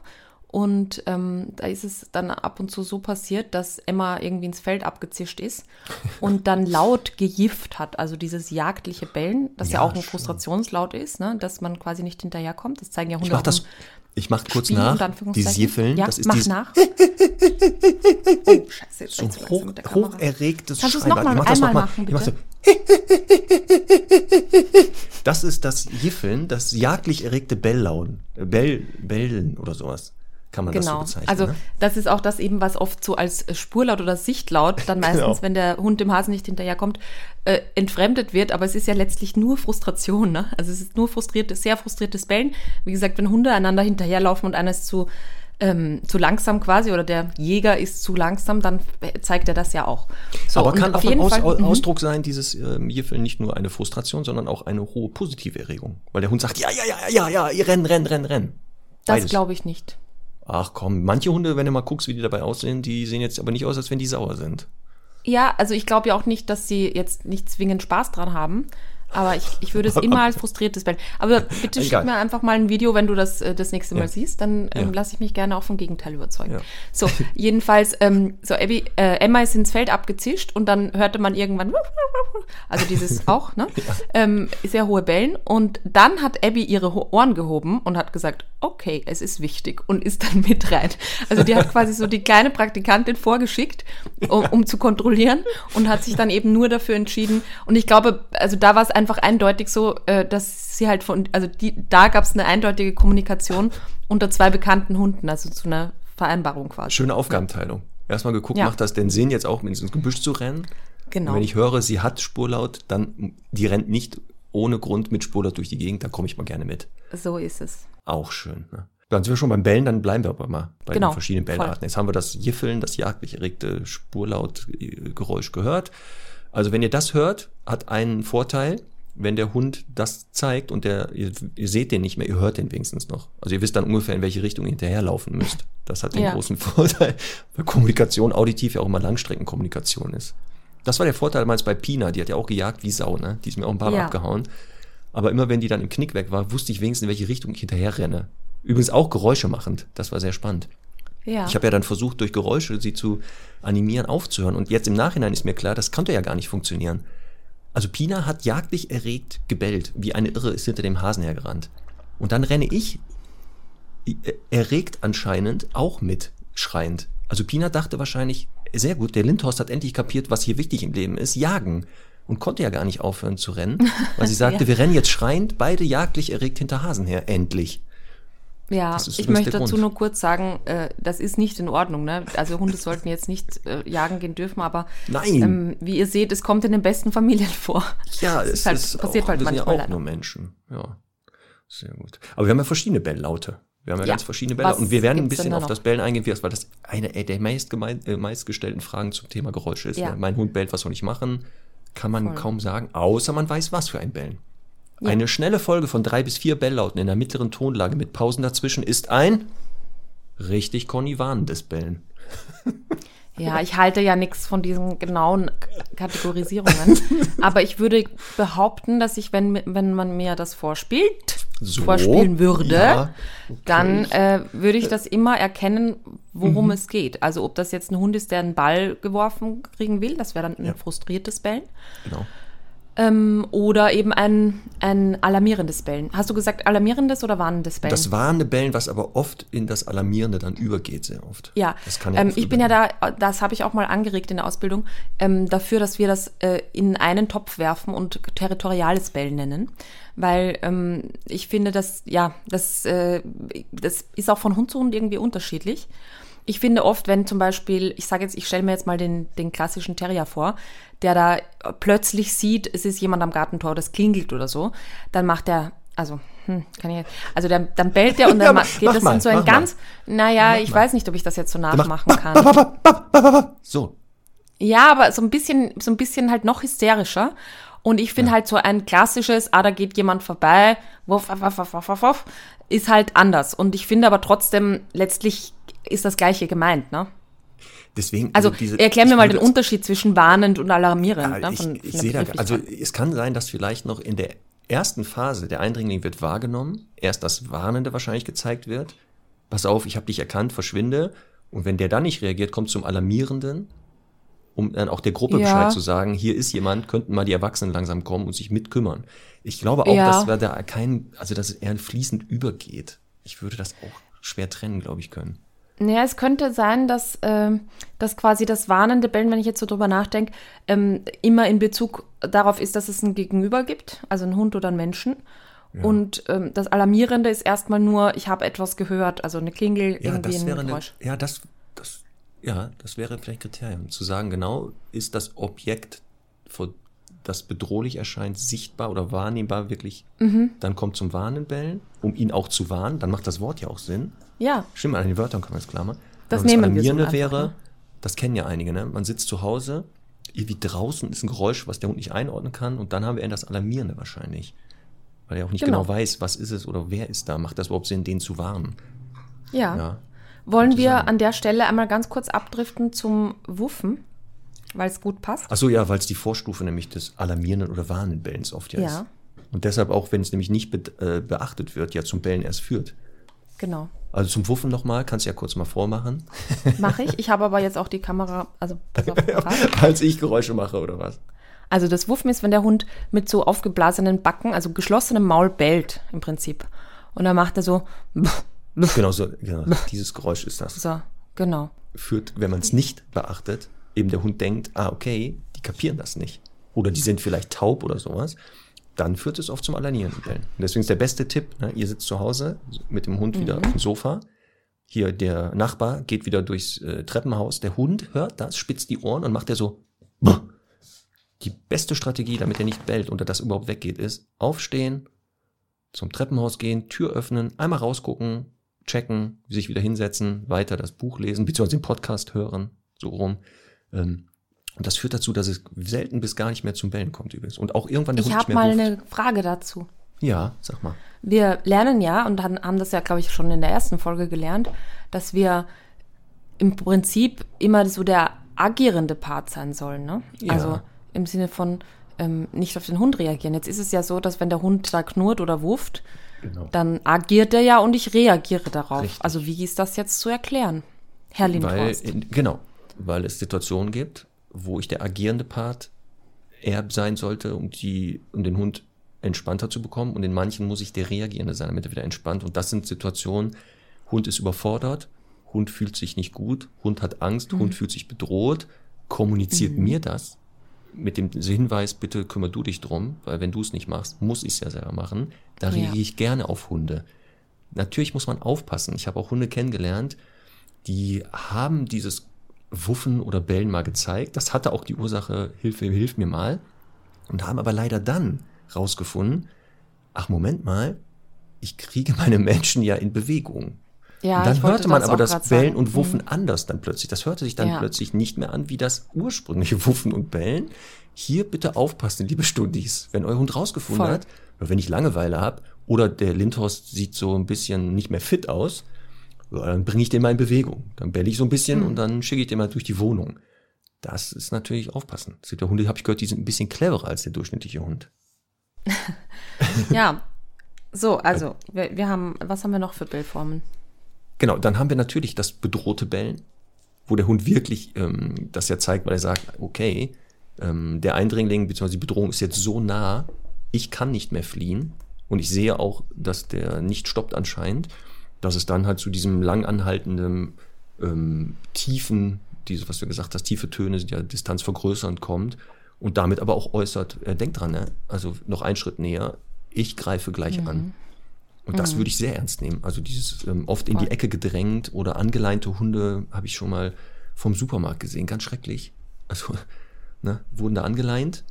C: Und ähm, da ist es dann ab und zu so passiert, dass Emma irgendwie ins Feld abgezischt ist und dann laut gejift hat. Also dieses jagdliche Bellen, das ja,
A: Ja,
C: auch ein
A: schön.
C: Frustrationslaut ist, ne? dass man quasi nicht hinterherkommt. Das zeigen ja Hunde
A: Ich mach das, ich mach kurz
C: Spiel,
A: nach. Dieses Jiffeln,
C: ja,
A: das ist
C: mach
A: dieses
C: nach. oh, scheiße, jetzt
A: so hoch,
C: mit der Kamera.
A: hocherregtes
C: Kannst du es
A: Schreien.
C: noch mal
A: Ich mach das
C: einmal
A: noch mal.
C: machen,
A: Ich mach so. Das ist das Jiffeln, das jagdlich erregte Belllauen. Äh, Bell, Bellen oder sowas. Kann man das so
C: Genau.
A: bezeichnen.
C: Also
A: ne?
C: das ist auch das eben, was oft so als äh, Spurlaut oder Sichtlaut dann meistens,
A: Genau.
C: wenn der Hund dem Hasen nicht hinterherkommt, äh, entfremdet wird. Aber es ist ja letztlich nur Frustration. Ne? Also es ist nur frustriertes, sehr frustriertes Bellen. Wie gesagt, wenn Hunde einander hinterherlaufen und einer ist zu, ähm, zu langsam quasi oder der Jäger ist zu langsam, dann zeigt er das ja auch. So,
A: Aber kann
C: auf
A: auch ein
C: jeden
A: Aus,
C: Fall- Mhm.
A: Ausdruck sein, dieses ähm, Jiffeln, nicht nur eine Frustration, sondern auch eine hohe positive Erregung. Weil der Hund sagt, ja, ja, ja, ja, ja, ihr renn, renn, renn, renn.
C: Das glaube ich nicht.
A: Ach komm, manche Hunde, wenn du mal guckst, wie die dabei aussehen, die sehen jetzt aber nicht aus, als wenn die sauer sind.
C: Ja, also ich glaube ja auch nicht, dass sie jetzt nicht zwingend Spaß dran haben. Aber ich, ich würde es immer als frustriertes Bellen. Aber bitte schick
A: Egal.
C: mir einfach mal ein Video, wenn du das äh, das nächste Mal
A: Ja.
C: siehst, dann ähm,
A: Ja.
C: lasse ich mich gerne auch vom Gegenteil überzeugen.
A: Ja.
C: So, jedenfalls, ähm, so Abby, äh, Emma ist ins Feld abgezischt und dann hörte man irgendwann, also dieses auch, ne? Ähm, sehr hohe Bellen. Und dann hat Abby ihre Ohren gehoben und hat gesagt, okay, es ist wichtig und ist dann mit rein. Also die hat quasi so die kleine Praktikantin vorgeschickt, um, um zu kontrollieren und hat sich dann eben nur dafür entschieden. Und ich glaube, also da war es einfach eindeutig so, äh, dass sie halt von, also die, da gab es eine eindeutige Kommunikation unter zwei bekannten Hunden, also zu einer Vereinbarung quasi.
A: Schöne Aufgabenteilung. Erstmal geguckt,
C: Ja.
A: macht das denn Sinn, jetzt auch ins Gebüsch zu rennen?
C: Genau.
A: Und wenn ich höre, sie hat Spurlaut, dann, die rennt nicht ohne Grund mit Spurlaut durch die Gegend, da komme ich mal gerne mit.
C: So ist es.
A: Auch schön. Ne? Dann sind wir schon beim Bellen, dann bleiben wir aber mal bei
C: Genau,
A: den verschiedenen
C: voll.
A: Bellarten. Jetzt haben wir das Jiffeln, das jagdlich erregte Spurlautgeräusch gehört. Also wenn ihr das hört, hat einen Vorteil, wenn der Hund das zeigt und der, ihr, ihr seht den nicht mehr, ihr hört den wenigstens noch. Also ihr wisst dann ungefähr, in welche Richtung ihr hinterherlaufen müsst. Das hat den
C: Ja.
A: großen Vorteil, weil Kommunikation auditiv ja auch immer Langstreckenkommunikation ist. Das war der Vorteil damals bei Pina, die hat ja auch gejagt wie Sau, ne? Die ist mir auch ein paar Mal
C: Ja.
A: abgehauen. Aber immer wenn die dann im Knick weg war, wusste ich wenigstens, in welche Richtung ich hinterher renne. Übrigens auch Geräusche machend. Das war sehr spannend.
C: Ja.
A: Ich habe ja dann versucht, durch Geräusche sie zu animieren, aufzuhören. Und jetzt im Nachhinein ist mir klar, das konnte ja gar nicht funktionieren. Also Pina hat jagdlich erregt gebellt, wie eine Irre ist hinter dem Hasen hergerannt. Und dann renne ich äh, erregt anscheinend auch mit, schreiend. Also Pina dachte wahrscheinlich, sehr gut, der Lindhorst hat endlich kapiert, was hier wichtig im Leben ist, jagen. Und konnte ja gar nicht aufhören zu rennen, weil sie sagte,
C: Ja.
A: wir rennen jetzt schreiend, beide jagdlich erregt hinter Hasen her, endlich.
C: Ja, ich möchte dazu
A: Grund.
C: nur kurz sagen, äh, das ist nicht in Ordnung. Ne? Also Hunde sollten jetzt nicht äh, jagen gehen dürfen, aber ähm, wie ihr seht, es kommt in den besten Familien vor.
A: Ja,
C: Das
A: es
C: ist halt-
A: ist
C: passiert
A: auch,
C: halt
A: wir sind ja
C: manchmal
A: auch
C: leider.
A: nur Menschen. Ja, sehr gut. Aber wir haben ja verschiedene Belllaute. Wir haben ja,
C: Ja.
A: ganz verschiedene Bälle. Und wir werden ein bisschen auf das Bellen eingehen, weil das eine der meist gemein, äh, meistgestellten Fragen zum Thema Geräusche ist.
C: Ja.
A: Ne? Mein Hund bellt, was soll ich machen? Kann man
C: Voll.
A: kaum sagen, außer man weiß, was für ein Bellen.
C: Ja.
A: Eine schnelle Folge von drei bis vier Belllauten in der mittleren Tonlage mit Pausen dazwischen ist ein richtig konnivanendes Bellen.
C: Ja, ich halte ja nichts von diesen genauen Kategorisierungen. aber ich würde behaupten, dass ich, wenn, wenn man mir das vorspielt,
A: So,
C: vorspielen würde,
A: ja, okay.
C: dann äh, würde ich das immer erkennen, worum
A: Mhm.
C: es geht. Also ob das jetzt ein Hund ist, der einen Ball geworfen kriegen will, das wäre dann ein frustriertes Bellen.
A: Genau.
C: Ähm, oder eben ein, ein alarmierendes Bellen. Hast du gesagt alarmierendes oder warnendes Bellen?
A: Das warnende Bellen, was aber oft in das Alarmierende dann übergeht, sehr oft.
C: Ja,
A: das kann
C: ähm,
A: oft
C: ich bin ja da, das habe ich auch mal angeregt in der Ausbildung, ähm, dafür, dass wir das äh, in einen Topf werfen und territoriales Bellen nennen. Weil ähm, ich finde, dass, ja, das, äh, das ist auch von Hund zu Hund irgendwie unterschiedlich. Ich finde oft, wenn zum Beispiel, ich sage jetzt, ich stelle mir jetzt mal den, den klassischen Terrier vor, der da plötzlich sieht, es ist jemand am Gartentor, das klingelt oder so, dann macht er, also, hm, kann ich, also dann, dann bellt der und dann
A: Ja,
C: geht das
A: mal,
C: in so ein
A: mach mal.
C: ganz, naja, ich
A: mal.
C: weiß nicht, ob ich das jetzt so
A: Der
C: nachmachen kann.
A: So,
C: Ja, aber so ein bisschen, so ein bisschen halt noch hysterischer. Und ich finde halt so ein klassisches, ah, da geht jemand vorbei, wuff, wuff, wuff, wuff, wuff, wuff, ist halt anders. Und ich finde aber trotzdem, letztlich ist das Gleiche gemeint, ne?
A: deswegen.
C: Also,
A: diese-
C: erklär mir
A: ich
C: mal den Unterschied zwischen warnend und alarmierend.
A: Ja,
C: ne?
A: ich,
C: von-
A: ich
C: der
A: sehe da, also es kann sein, dass vielleicht noch in der ersten Phase der Eindringling wird wahrgenommen, erst das Warnende wahrscheinlich gezeigt wird, pass auf, ich habe dich erkannt, verschwinde. Und wenn der dann nicht reagiert, kommt zum Alarmierenden, um dann auch der Gruppe
C: Ja.
A: Bescheid zu sagen, hier ist jemand, könnten mal die Erwachsenen langsam kommen und sich mitkümmern. Ich glaube auch,
C: Ja.
A: dass wir da kein, also dass es eher fließend übergeht. Ich würde das auch schwer trennen, glaube ich, können.
C: Naja, es könnte sein, dass, ähm, dass quasi das warnende Bellen, wenn ich jetzt so drüber nachdenke, ähm, immer in Bezug darauf ist, dass es ein Gegenüber gibt, also einen Hund oder einen Menschen. Und ähm, das Alarmierende ist erstmal nur, ich habe etwas gehört, also eine Klingel,
A: Ja,
C: irgendwie
A: das
C: ein
A: wäre eine,
C: Geräusch.
A: ja, das, das, ja, das wäre vielleicht Kriterium. Zu sagen, genau, ist das Objekt, vor das bedrohlich erscheint, sichtbar oder wahrnehmbar wirklich,
C: Mhm.
A: dann kommt zum Warnen bellen, um ihn auch zu warnen, dann macht das Wort ja auch Sinn.
C: Ja,
A: Stimmt, an den Wörtern können wir es klar machen.
C: Das nehmen wir so
A: Alarmierende
C: einfach,
A: wäre,
C: ne?
A: das kennen ja einige, ne? Man sitzt zu Hause, irgendwie draußen ist ein Geräusch, was der Hund nicht einordnen kann, und dann haben wir eher das Alarmierende wahrscheinlich. Weil er auch nicht genau.
C: Genau.
A: weiß, was ist es oder wer ist da. Macht das überhaupt Sinn, den zu warnen?
C: ja.
A: Ja.
C: Wollen wir an der Stelle einmal ganz kurz abdriften zum Wuffen, weil es gut passt?
A: Ach so, ja, weil es die Vorstufe nämlich des alarmierenden oder warnenden Bellens oft ja,
C: Ja.
A: ist. Und deshalb auch, wenn es nämlich nicht be äh, beachtet wird, ja zum Bellen erst führt.
C: Genau.
A: Also zum Wuffen nochmal, kannst du ja kurz mal vormachen.
C: Mache ich. Ich habe aber jetzt auch die Kamera, also auf.
A: Als ich Geräusche mache oder was?
C: Also das Wuffen ist, wenn der Hund mit so aufgeblasenen Backen, also geschlossenem Maul bellt im Prinzip. Und dann macht er so,
A: Genau so, genau, dieses Geräusch ist das.
C: so, genau.
A: Führt, wenn man es nicht beachtet, eben der Hund denkt, ah, okay, die kapieren das nicht. Oder die sind vielleicht taub oder sowas. Dann führt es oft zum alarmierenden Bellen. Und deswegen ist der beste Tipp, ne, ihr sitzt zu Hause mit dem Hund wieder auf dem Sofa. Hier der Nachbar geht wieder durchs äh, Treppenhaus. Der Hund hört das, spitzt die Ohren und macht er so. "Buh." Die beste Strategie, damit er nicht bellt und er das überhaupt weggeht, ist aufstehen, zum Treppenhaus gehen, Tür öffnen, einmal rausgucken, checken, sich wieder hinsetzen, weiter das Buch lesen, beziehungsweise den Podcast hören, so rum. Ähm, und das führt dazu, dass es selten bis gar nicht mehr zum Bellen kommt übrigens. Und auch irgendwann der
C: Ich
A: Hund nicht
C: habe
A: mehr
C: mal
A: ruft.
C: eine Frage dazu.
A: Ja, sag mal.
C: Wir lernen ja und haben das ja, glaube ich, schon in der ersten Folge gelernt, dass wir im Prinzip immer so der agierende Part sein sollen. Ne?
A: Ja.
C: Also im Sinne von ähm, nicht auf den Hund reagieren. Jetzt ist es ja so, dass wenn der Hund da knurrt oder wufft,
A: Genau.
C: dann agiert er ja und ich reagiere darauf.
A: Richtig.
C: Also wie ist das jetzt zu erklären, Herr Lindhorst?
A: in, genau, weil es Situationen gibt, wo ich der agierende Part eher sein sollte, um, die, um den Hund entspannter zu bekommen. Und in manchen muss ich der reagierende sein, damit er wieder entspannt. Und das sind Situationen, Hund ist überfordert, Hund fühlt sich nicht gut, Hund hat Angst, Hund fühlt sich bedroht, kommuniziert mir das mit dem Hinweis, bitte kümmer du dich drum, weil wenn du es nicht machst, muss ich es ja selber machen. Da
C: Ja.
A: reagiere ich gerne auf Hunde. Natürlich muss man aufpassen. Ich habe auch Hunde kennengelernt, die haben dieses Wuffen oder Bellen mal gezeigt. Das hatte auch die Ursache, Hilfe, hilf mir mal. Und haben aber leider dann rausgefunden, ach Moment mal, ich kriege meine Menschen ja in Bewegung.
C: ja,
A: und dann hörte man aber
C: auch
A: das Bellen
C: sagen.
A: und Wuffen anders dann plötzlich. Das hörte sich dann
C: Ja.
A: plötzlich nicht mehr an wie das ursprüngliche Wuffen und Bellen. Hier bitte aufpassen, liebe Stundis. Wenn euer Hund rausgefunden
C: Voll.
A: hat, oder wenn ich Langeweile habe, oder der Lindhorst sieht so ein bisschen nicht mehr fit aus, dann bringe ich den mal in Bewegung. Dann belle ich so ein bisschen
C: Hm.
A: und dann schicke ich den mal durch die Wohnung. Das ist natürlich aufpassen. Es gibt ja Hunde, habe ich gehört, die sind ein bisschen cleverer als der durchschnittliche Hund.
C: Ja, so, also wir, wir haben, was haben wir noch für Bellformen?
A: Genau, dann haben wir natürlich das bedrohte Bellen, wo der Hund wirklich ähm, das ja zeigt, weil er sagt, okay, ähm, der Eindringling bzw. die Bedrohung ist jetzt so nah, ich kann nicht mehr fliehen und ich sehe auch, dass der nicht stoppt anscheinend, dass es dann halt zu diesem lang anhaltenden, ähm, tiefen, diese, was du gesagt hast, tiefe Töne sind ja Distanz vergrößernd kommt und damit aber auch äußert, äh, denk dran, ne? also noch einen Schritt näher, ich greife gleich an. Und das würde ich sehr ernst nehmen. Also dieses ähm, oft in die. Ecke gedrängt oder angeleinte Hunde habe ich schon mal vom Supermarkt gesehen. Ganz schrecklich. Also ne, wurden da angeleint,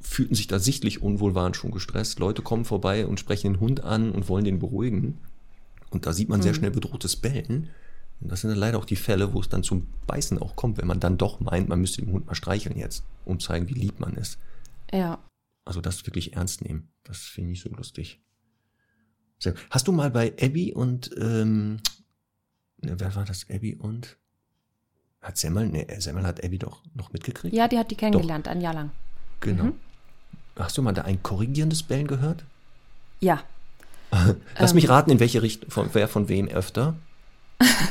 A: fühlten sich da sichtlich unwohl, waren schon gestresst. Leute kommen vorbei und sprechen den Hund an und wollen den beruhigen. Und da sieht man sehr schnell bedrohtes Bellen. Und das sind dann leider auch die Fälle, wo es dann zum Beißen auch kommt, wenn man dann doch meint, man müsste den Hund mal streicheln jetzt, um zeigen, wie lieb man ist.
C: Ja,
A: Also das wirklich ernst nehmen. Das finde ich so lustig. Sehr. Hast du mal bei Abby und ähm, ne, wer war das? Abby und hat Semmel? Ne, Semmel hat Abby doch noch mitgekriegt.
C: ja, die hat die kennengelernt, ein Jahr lang.
A: Genau.
C: Mhm.
A: Hast du mal da ein korrigierendes Bellen gehört?
C: Ja,
A: Lass mich raten, in welche Richtung, von, wer von wem öfter?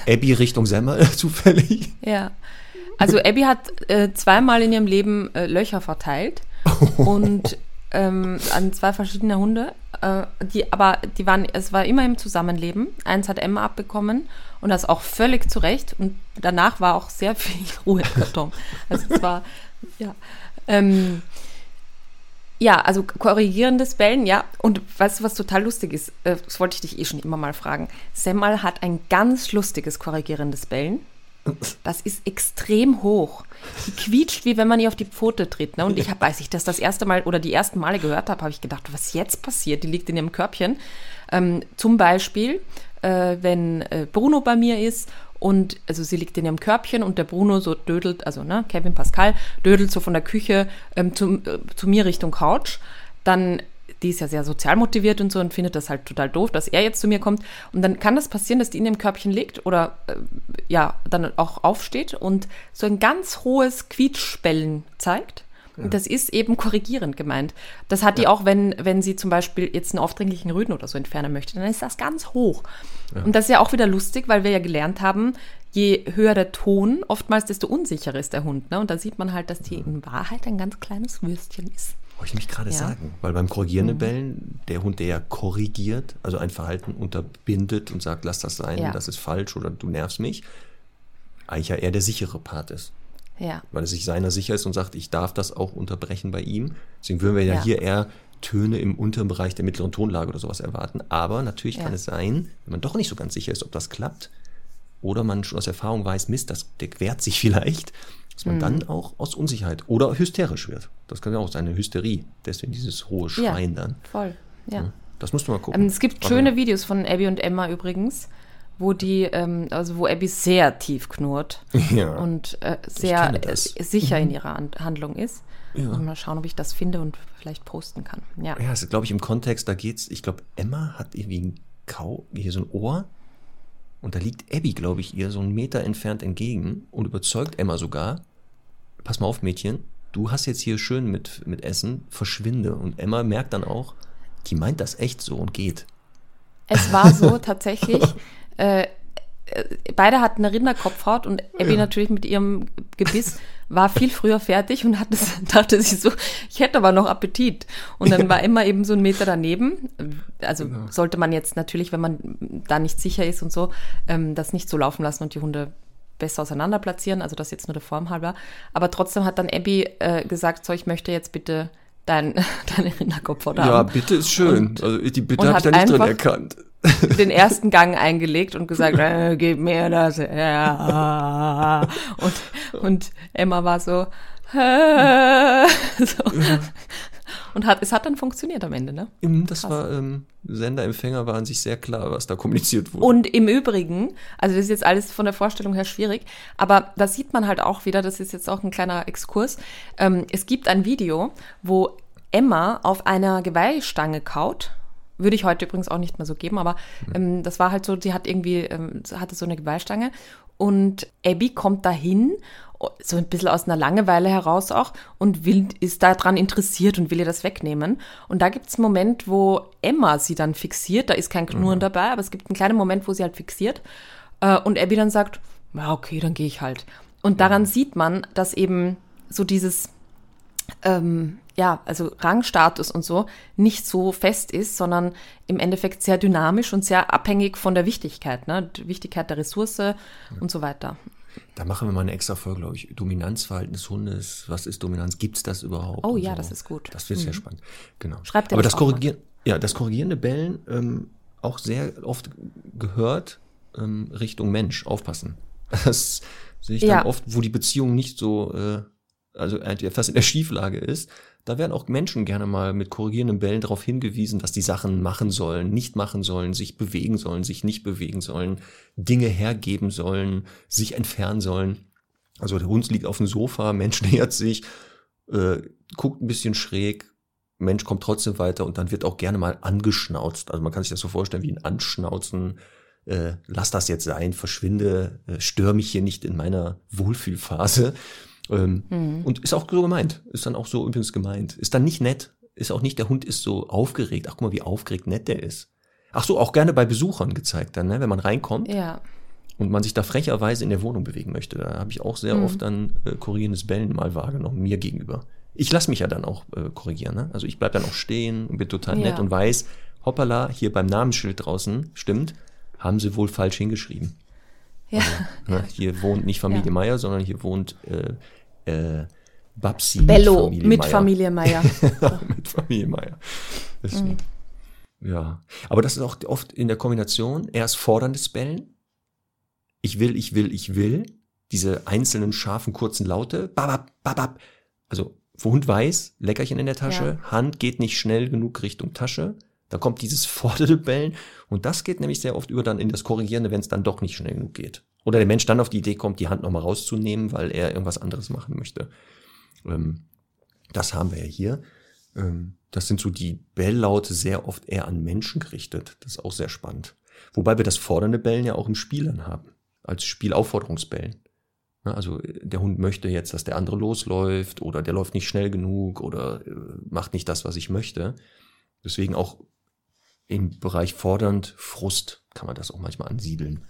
A: Abby Richtung Semmel, zufällig.
C: Ja. Also Abby hat äh, zweimal in ihrem Leben äh, Löcher verteilt und ähm, an zwei verschiedene Hunde. Äh, die, aber die waren, es war immer im Zusammenleben. Eins hat Emma abbekommen und das auch völlig zurecht. Und danach war auch sehr viel Ruhe im Karton. Also es war, ja. Ähm, ja, also korrigierendes Bellen, ja. Und weißt du, was total lustig ist? Äh, das wollte ich dich eh schon immer mal fragen. Semmel hat ein ganz lustiges korrigierendes Bellen. Das ist extrem hoch. Die quietscht, wie wenn man ihr auf die Pfote tritt. Ne? Und ich habe, als ich das das erste Mal oder die ersten Male gehört habe, habe ich gedacht, was jetzt passiert? Die liegt in ihrem Körbchen. Ähm, zum Beispiel, äh, wenn äh, Bruno bei mir ist und also sie liegt in ihrem Körbchen und der Bruno so dödelt, also ne, Kevin Pascal dödelt so von der Küche ähm, zu, äh, zu mir Richtung Couch, dann die ist ja sehr sozial motiviert und so und findet das halt total doof, dass er jetzt zu mir kommt. Und dann kann das passieren, dass die in dem Körbchen liegt oder äh, ja, dann auch aufsteht und so ein ganz hohes Quietschbellen zeigt. Und das ist eben korrigierend gemeint. Das hat die auch, wenn, wenn sie zum Beispiel jetzt einen aufdringlichen Rüden oder so entfernen möchte, dann ist das ganz hoch. Ja. Und das ist ja auch wieder lustig, weil wir ja gelernt haben, je höher der Ton, oftmals desto unsicherer ist der Hund. Ne? Und da sieht man halt, dass die in Wahrheit ein ganz kleines Würstchen ist.
A: Wollte ich mich gerade ja. sagen, weil beim korrigierenden mhm. Bellen, der Hund, der ja korrigiert, also ein Verhalten unterbindet und sagt, lass das sein, ja. das ist falsch oder du nervst mich, eigentlich ja eher der sichere Part ist.
C: Ja.
A: Weil er sich seiner sicher ist und sagt, ich darf das auch unterbrechen bei ihm. Deswegen würden wir ja, ja. hier eher Töne im unteren Bereich der mittleren Tonlage oder sowas erwarten. Aber natürlich kann es sein, wenn man doch nicht so ganz sicher ist, ob das klappt, oder man schon aus Erfahrung weiß, Mist, das, der wehrt sich vielleicht, dass man mhm. dann auch aus Unsicherheit oder hysterisch wird. Das kann ja auch sein, eine Hysterie. Deswegen dieses hohe Schreien
C: ja,
A: dann.
C: Voll, ja.
A: Das musst du mal gucken.
C: Ähm, es gibt schöne ja. Videos von Abby und Emma übrigens, wo die, ähm, also wo Abby sehr tief knurrt ja. und äh, sehr äh, sicher in mhm. ihrer Handlung ist. Ja. Und mal schauen, ob ich das finde und vielleicht posten kann. Ja,
A: ja also, glaube ich, im Kontext, da geht's, ich glaube, Emma hat irgendwie ein Kau, hier so ein Ohr und da liegt Abby, glaube ich, ihr so einen Meter entfernt entgegen und überzeugt Emma sogar, pass mal auf, Mädchen, du hast jetzt hier schön mit, mit Essen, verschwinde. Und Emma merkt dann auch, die meint das echt so und geht.
C: Es war so tatsächlich. Äh, beide hatten eine Rinderkopfhaut und Abby ja. natürlich mit ihrem Gebiss war viel früher fertig und hat das, dachte sich so, ich hätte aber noch Appetit. Und dann war immer eben so ein Meter daneben. Also genau. sollte man jetzt natürlich, wenn man da nicht sicher ist und so, ähm, das nicht so laufen lassen und die Hunde besser auseinander platzieren, also das jetzt nur der Form halber. Aber trotzdem hat dann Abby äh, gesagt, so, ich möchte jetzt bitte dein, deine Rinderkopfhaut haben.
A: Ja, bitte ist schön. Und, also die Bitte habe ich da nicht drin erkannt.
C: Den ersten Gang eingelegt und gesagt, äh, gib mir das. Ja. Und, und Emma war so, äh, so. Und hat, es hat dann funktioniert am Ende, ne?
A: Das Krass. war, ähm, Sender, Empfänger waren sich sehr klar, was da kommuniziert wurde.
C: Und im Übrigen, also das ist jetzt alles von der Vorstellung her schwierig, aber da sieht man halt auch wieder, das ist jetzt auch ein kleiner Exkurs, ähm, es gibt ein Video, wo Emma auf einer Geweihstange kaut würde ich heute übrigens auch nicht mehr so geben, aber ähm, das war halt so, sie hat irgendwie, ähm, hatte so eine Geweihstange und Abby kommt dahin, so ein bisschen aus einer Langeweile heraus auch, und will, ist daran interessiert und will ihr das wegnehmen. Und da gibt es einen Moment, wo Emma sie dann fixiert. Da ist kein Knurren mhm. dabei, aber es gibt einen kleinen Moment, wo sie halt fixiert. Äh, und Abby dann sagt, ja, okay, dann gehe ich halt. Und daran mhm. sieht man, dass eben so dieses, ähm, ja, also Rangstatus und so nicht so fest ist, sondern im Endeffekt sehr dynamisch und sehr abhängig von der Wichtigkeit, ne? Die Wichtigkeit der Ressource ja. und so weiter.
A: Da machen wir mal eine extra Folge, glaube ich. Dominanzverhalten des Hundes. Was ist Dominanz? Gibt es das überhaupt?
C: Oh ja, so. das ist gut.
A: Das wird mhm. sehr spannend. Genau.
C: Schreibt
A: Aber das korrigieren, ja, das korrigierende Bellen ähm, auch sehr oft gehört ähm, Richtung Mensch. Aufpassen. Das sehe ich dann ja. oft, wo die Beziehung nicht so, äh, also fast in der Schieflage ist da werden auch Menschen gerne mal mit korrigierenden Bällen darauf hingewiesen, dass die Sachen machen sollen, nicht machen sollen, sich bewegen sollen, sich nicht bewegen sollen, Dinge hergeben sollen, sich entfernen sollen. Also der Hund liegt auf dem Sofa, Mensch nähert sich, äh, guckt ein bisschen schräg, Mensch kommt trotzdem weiter und dann wird auch gerne mal angeschnauzt. Also man kann sich das so vorstellen wie ein Anschnauzen. Äh, lass das jetzt sein, verschwinde, äh, stör mich hier nicht in meiner Wohlfühlphase. Ähm, mhm. Und ist auch so gemeint. Ist dann auch so übrigens gemeint. Ist dann nicht nett. Ist auch nicht, der Hund ist so aufgeregt. Ach, guck mal, wie aufgeregt nett der ist. Ach so, auch gerne bei Besuchern gezeigt dann, ne? wenn man reinkommt
C: Ja.
A: und man sich da frecherweise in der Wohnung bewegen möchte. Da habe ich auch sehr oft dann äh, korrigierendes Bellen mal wahrgenommen, mir gegenüber. Ich lasse mich ja dann auch äh, korrigieren. Ne? Also ich bleib dann auch stehen und bin total nett
C: Ja.
A: und weiß, hoppala, hier beim Namensschild draußen, stimmt, haben sie wohl falsch hingeschrieben.
C: Ja.
A: Ne? Hier wohnt nicht Familie
C: Ja.
A: Meier, sondern hier wohnt äh, äh, Babsi
C: Bello
A: mit Familie Meier. Mit Familie Meier. Deswegen. Ja. Aber das ist auch oft in der Kombination erst forderndes Bellen. Ich will, ich will, ich will. Diese einzelnen scharfen, kurzen Laute. Babab, babab. Also, Hund weiß, Leckerchen in der Tasche, Hand geht nicht schnell genug Richtung Tasche. Da kommt dieses fordernde Bellen. Und das geht nämlich sehr oft über dann in das Korrigierende, wenn es dann doch nicht schnell genug geht. Oder der Mensch dann auf die Idee kommt, die Hand nochmal rauszunehmen, weil er irgendwas anderes machen möchte. Ähm, das haben wir ja hier. Ähm, das sind so die Belllaute sehr oft eher an Menschen gerichtet. Das ist auch sehr spannend. Wobei wir das fordernde Bellen ja auch im Spielern haben. Als Spielaufforderungsbellen. Ja, Also äh, der Hund möchte jetzt, dass der andere losläuft oder der läuft nicht schnell genug oder äh, macht nicht das, was ich möchte. Deswegen auch im Bereich fordernd, Frust kann man das auch manchmal ansiedeln.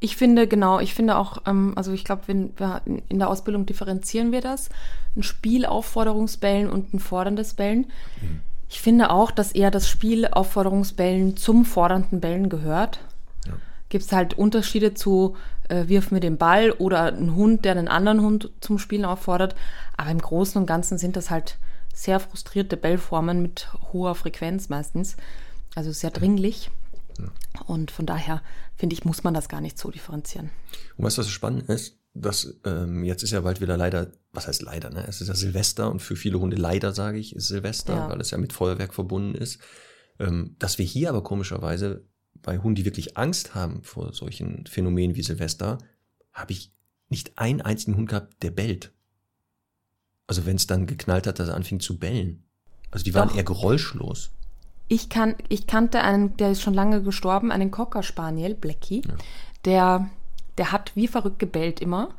C: Ich finde, genau, ich finde auch, ähm, also ich glaube, in- der Ausbildung differenzieren wir das. Ein Spielaufforderungsbellen und ein forderndes Bellen. Ich finde auch, dass eher das Spielaufforderungsbellen zum fordernden Bellen gehört.
A: Ja.
C: Gibt es halt Unterschiede zu äh, wirf mir den Ball oder ein Hund, der einen anderen Hund zum Spielen auffordert. Aber im Großen und Ganzen sind das halt sehr frustrierte Bellformen mit hoher Frequenz meistens. Also sehr dringlich. Und von daher finde ich, muss man das gar nicht so differenzieren.
A: Und weißt du, was spannend ist? Dass, ähm, jetzt ist ja bald wieder leider, was heißt leider, ne? Es ist ja Silvester und für viele Hunde leider, sage ich, ist Silvester,
C: Ja.
A: weil es ja mit Feuerwerk verbunden ist. Ähm, dass wir hier aber komischerweise bei Hunden, die wirklich Angst haben vor solchen Phänomenen wie Silvester, habe ich nicht einen einzigen Hund gehabt, der bellt. Also wenn es dann geknallt hat, dass er anfing zu bellen. Also die waren
C: Doch.
A: eher geräuschlos.
C: Ich, kann, ich kannte einen, der ist schon lange gestorben, einen Cocker Spaniel, Blackie, der, der hat wie verrückt gebellt immer.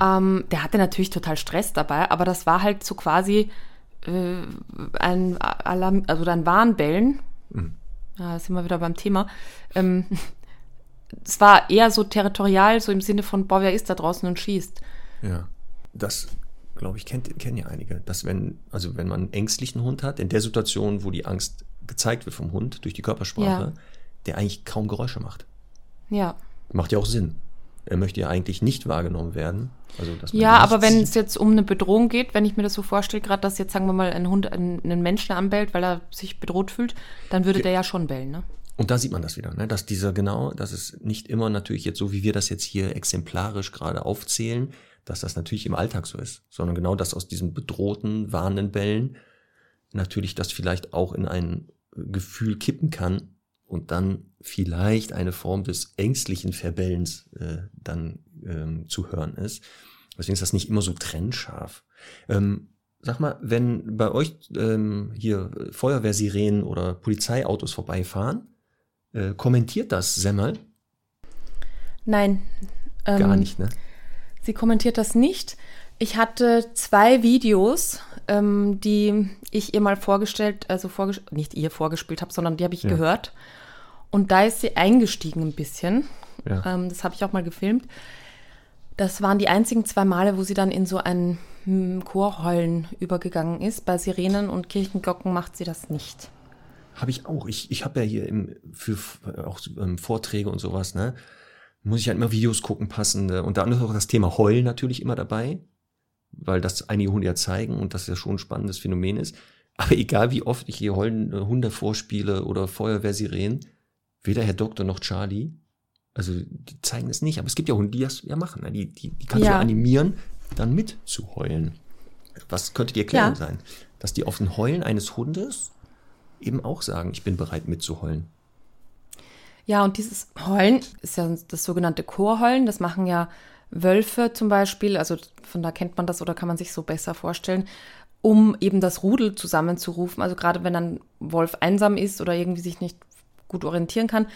C: Ähm, der hatte natürlich total Stress dabei, aber das war halt so quasi äh, ein Alarm, also ein Warnbellen. Ja, da sind wir wieder beim Thema. Ähm, es war eher so territorial, so im Sinne von, boah, wer ist da draußen und schießt.
A: Ja. Das, glaube ich, kennt, kennen ja einige. Dass wenn, also wenn man einen ängstlichen Hund hat, in der Situation, wo die Angst gezeigt wird vom Hund durch die Körpersprache,
C: Ja.
A: der eigentlich kaum Geräusche macht.
C: Ja.
A: Macht ja auch Sinn. Er möchte ja eigentlich nicht wahrgenommen werden. Also,
C: Ja, aber wenn es jetzt um eine Bedrohung geht, wenn ich mir das so vorstelle, gerade dass jetzt sagen wir mal ein Hund einen, Menschen anbellt, weil er sich bedroht fühlt, dann würde der ja schon bellen, ne?
A: Und da sieht man das wieder, ne? dass dieser genau, dass es nicht immer natürlich jetzt so, wie wir das jetzt hier exemplarisch gerade aufzählen, dass das natürlich im Alltag so ist, sondern genau, dass aus diesen bedrohten, warnenden Bällen natürlich das vielleicht auch in ein Gefühl kippen kann und dann vielleicht eine Form des ängstlichen Verbellens äh, dann ähm, zu hören ist. Deswegen ist das nicht immer so trennscharf. Ähm, sag mal, wenn bei euch ähm, hier Feuerwehrsirenen oder Polizeiautos vorbeifahren, äh, kommentiert das Semmel?
C: Nein. Ähm,
A: Gar nicht, ne?
C: Sie kommentiert das nicht. Ich hatte zwei Videos, ähm, die ich ihr mal vorgestellt, also vorges nicht ihr vorgespielt habe, sondern die habe ich
A: Ja.
C: gehört. Und da ist sie eingestiegen ein bisschen.
A: Ja.
C: Ähm, das habe ich auch mal gefilmt. Das waren die einzigen zwei Male, wo sie dann in so ein hm, Chorheulen übergegangen ist. Bei Sirenen und Kirchenglocken macht sie das nicht.
A: Habe ich auch. Ich, ich habe ja hier im, für auch ähm, Vorträge und sowas, ne? Muss ich halt immer Videos gucken, passende. Und da ist auch das Thema Heulen natürlich immer dabei, weil das einige Hunde ja zeigen und das ja schon ein spannendes Phänomen ist. Aber egal wie oft ich hier heulende Hunde vorspiele oder Feuerwehrsirenen, weder Herr Doktor noch Charlie, also die zeigen es nicht. Aber es gibt ja Hunde, die das ja machen. Ne? Die, die, die kannst du
C: Ja.
A: animieren, dann mitzuheulen. Was könnte die Erklärung
C: Ja.
A: sein? Dass die auf ein Heulen eines Hundes eben auch sagen, ich bin bereit mitzuheulen.
C: Ja, und dieses Heulen ist ja das sogenannte Chorheulen. Das machen ja Wölfe zum Beispiel. Also von da kennt man das oder kann man sich so besser vorstellen, um eben das Rudel zusammenzurufen. Also gerade wenn ein Wolf einsam ist oder irgendwie sich nicht gut orientieren kann,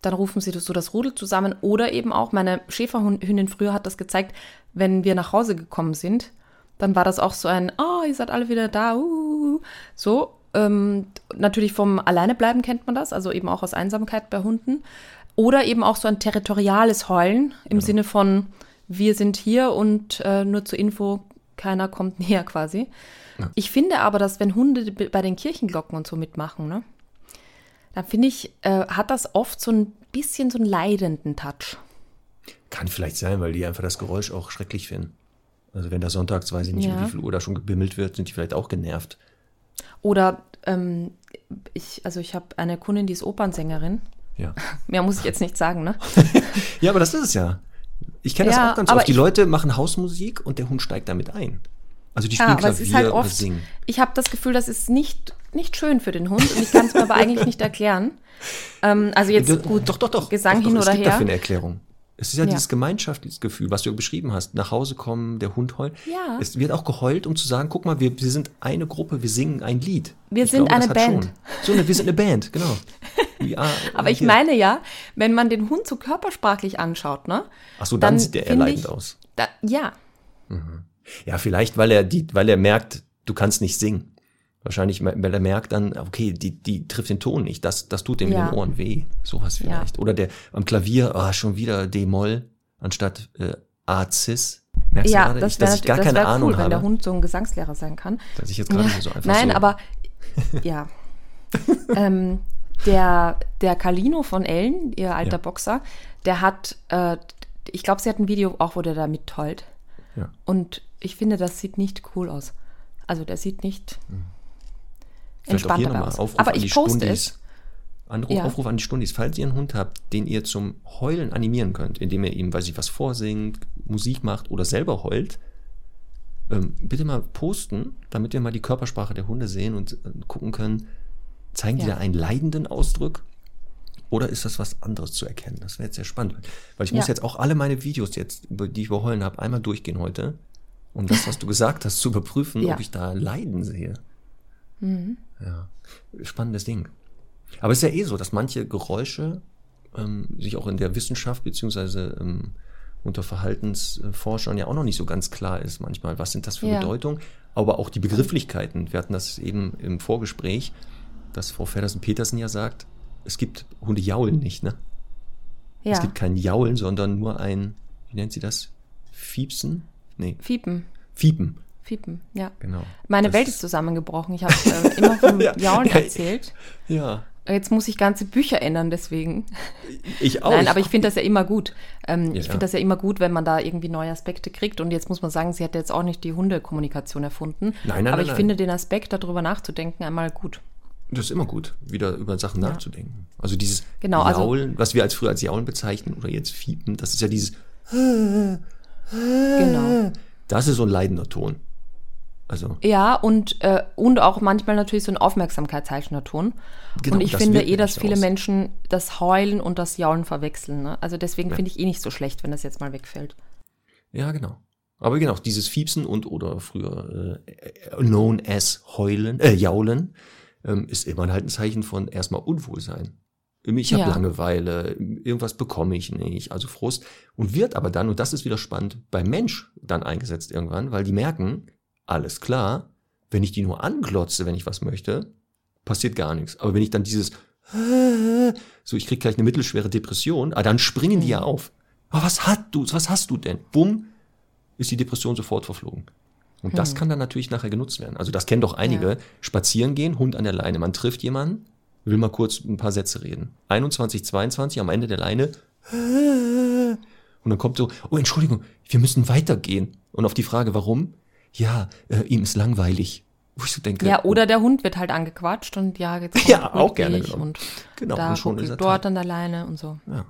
C: dann rufen sie so das Rudel zusammen. Oder eben auch, meine Schäferhündin früher hat das gezeigt, wenn wir nach Hause gekommen sind, dann war das auch so ein, oh, ihr seid alle wieder da, uh, so. Ähm, natürlich vom Alleinebleiben kennt man das, also eben auch aus Einsamkeit bei Hunden. Oder eben auch so ein territoriales Heulen im
A: Genau.
C: Sinne von, wir sind hier und äh, nur zur Info, keiner kommt näher quasi.
A: Ja.
C: Ich finde aber, dass wenn Hunde bei den Kirchenglocken und so mitmachen, ne, dann finde ich, äh, hat das oft so ein bisschen so einen leidenden Touch.
A: Kann vielleicht sein, weil die einfach das Geräusch auch schrecklich finden. Also wenn da sonntags, weiß ich nicht,
C: Ja.
A: um wie viel Uhr da schon gebimmelt wird, sind die vielleicht auch genervt.
C: Oder ähm, ich, also ich habe eine Kundin, die ist Opernsängerin.
A: Ja.
C: Mehr muss ich jetzt nicht sagen, ne?
A: Ja, aber das ist es ja. Ich kenne das
C: Ja,
A: auch ganz
C: aber
A: oft. Die Leute machen Hausmusik und der Hund steigt damit ein. Also die
C: Ja,
A: spielen
C: aber es
A: Klavier
C: ist halt oft,
A: singen.
C: ich habe das Gefühl, das ist nicht, nicht schön für den Hund und ich kann es mir aber eigentlich nicht erklären. Ähm, also jetzt
A: Ja,
C: gut,
A: doch, doch, doch.
C: Gesang
A: doch, doch,
C: hin
A: es
C: oder
A: gibt
C: her.
A: dafür eine Erklärung. Es ist ja,
C: Ja.
A: dieses Gemeinschaftsgefühl, was du beschrieben hast. Nach Hause kommen, der Hund heult.
C: Ja.
A: Es wird auch geheult, um zu sagen, guck mal, wir, wir sind eine Gruppe, wir singen ein Lied.
C: Wir
A: Ich
C: sind
A: das
C: eine Band.
A: So, ne, wir sind eine Band, genau. Are-
C: Aber ich
A: hier.
C: meine ja, wenn man den Hund so körpersprachlich anschaut, ne?
A: Ach so, dann,
C: dann
A: sieht der eher leidend
C: ich-
A: aus.
C: Da, ja,
A: Ja, vielleicht, weil er die, weil er merkt, du kannst nicht singen. Wahrscheinlich, weil er merkt dann, okay, die, die trifft den Ton nicht. Das, das tut dem
C: Ja.
A: in den Ohren weh. Sowas
C: Ja.
A: vielleicht. Oder der am Klavier, ah, schon wieder D-Moll anstatt äh, A-Cis. Merkst
C: ja,
A: du gerade,
C: das
A: ich, dass ich gar
C: das
A: keine Ahnung
C: cool, wenn der
A: habe,
C: Hund so ein Gesangslehrer sein kann.
A: dass ich jetzt gerade
C: Ja,
A: so einfach
C: Nein,
A: so,
C: aber ja. ähm, der, der Carlino von Ellen, ihr alter
A: Ja.
C: Boxer, der hat, äh, ich glaube, sie hat ein Video auch, wo der da mittollt.
A: Ja.
C: Und ich finde, das sieht nicht cool aus. Also der sieht nicht
A: vielleicht auch hier nochmal. Aufruf
C: Aber
A: an die Stundis.
C: es.
A: Anruf,
C: Ja.
A: Aufruf an die Stundis, falls ihr einen Hund habt, den ihr zum Heulen animieren könnt, indem ihr ihm, weiß ich was, vorsingt, Musik macht oder selber heult, ähm, bitte mal posten, damit wir mal die Körpersprache der Hunde sehen und äh, gucken können, zeigen die
C: Ja.
A: da einen leidenden Ausdruck oder ist das was anderes zu erkennen? Das wäre jetzt sehr spannend, weil ich muss
C: Ja.
A: jetzt auch alle meine Videos jetzt, über die ich über Heulen habe, einmal durchgehen heute, um das, was du gesagt hast, zu überprüfen,
C: Ja. Mhm.
A: ob ich da Leiden sehe. Ja, spannendes Ding. Aber es ist ja eh so, dass manche Geräusche ähm, sich auch in der Wissenschaft beziehungsweise ähm, unter Verhaltensforschern ja auch noch nicht so ganz klar ist manchmal, was sind das für
C: Ja.
A: Bedeutungen, aber auch die Begrifflichkeiten. Wir hatten das eben im Vorgespräch, dass Frau Feddersen-Petersen ja sagt, es gibt Hunde jaulen nicht, ne?
C: Ja,
A: Es gibt kein Jaulen, sondern nur ein, wie nennt sie das? Fiepsen? Nee,
C: Fiepen,
A: Fiepen,
C: Fiepen, ja.
A: genau.
C: Meine
A: Das
C: Welt ist zusammengebrochen. Ich habe äh, immer vom
A: Ja.
C: Jaulen
A: Ja.
C: erzählt.
A: Ja,
C: Jetzt muss ich ganze Bücher ändern, deswegen.
A: ich auch.
C: Nein, aber ich finde das ja immer gut. Ähm,
A: Ja,
C: ich
A: ja.
C: finde das ja immer gut, wenn man da irgendwie neue Aspekte kriegt. Und jetzt muss man sagen, sie hat jetzt auch nicht die Hundekommunikation erfunden.
A: Nein, nein,
C: aber
A: nein,
C: ich
A: nein.
C: finde den Aspekt, darüber nachzudenken, einmal gut.
A: Das ist immer gut, wieder über Sachen nachzudenken. Also dieses
C: Genau, also-
A: Jaulen, was wir als früher als Jaulen bezeichnen oder jetzt Fiepen, das ist ja dieses,
C: Genau.
A: das ist so ein leidender Ton. Also,
C: Ja, und, äh, und auch manchmal natürlich so ein aufmerksamkeitsheischender Ton.
A: Genau,
C: und ich finde eh, dass viele
A: aus.
C: Menschen das Heulen und das Jaulen verwechseln. Ne? Also deswegen
A: Ja.
C: finde ich eh nicht so schlecht, wenn das jetzt mal wegfällt.
A: ja, genau. Aber genau, dieses Fiepsen und oder früher äh, known as heulen, äh, jaulen, ähm, ist immer halt ein Zeichen von erstmal Unwohlsein. Ich habe
C: Ja.
A: Langeweile, irgendwas bekomme ich nicht, also Frust. Und wird aber dann, und das ist wieder spannend, beim Mensch dann eingesetzt irgendwann, weil die merken, alles klar, wenn ich die nur anglotze, wenn ich was möchte, passiert gar nichts. Aber wenn ich dann dieses so, ich krieg gleich eine mittelschwere Depression, ah, dann springen die ja
C: Mhm.
A: auf. Oh, was hast du, was hast du denn? Bumm, ist die Depression sofort verflogen. Und das kann dann natürlich nachher genutzt werden. Also das kennen doch einige.
C: Mhm. Ja.
A: Spazieren gehen, Hund an der Leine. Man trifft jemanden, will mal kurz ein paar Sätze reden. 21, 22 am Ende der Leine. Und dann kommt so, oh Entschuldigung, wir müssen weitergehen. Und auf die Frage, warum? Ja, äh, ihm ist langweilig. Wo ich so denke,
C: Ja, oder der Hund wird halt angequatscht und ja, jetzt kommt
A: Ja, auch gerne
C: ich und
A: Genau,
C: da
A: und schon ist er
C: dort an der Leine und so.
A: Ja.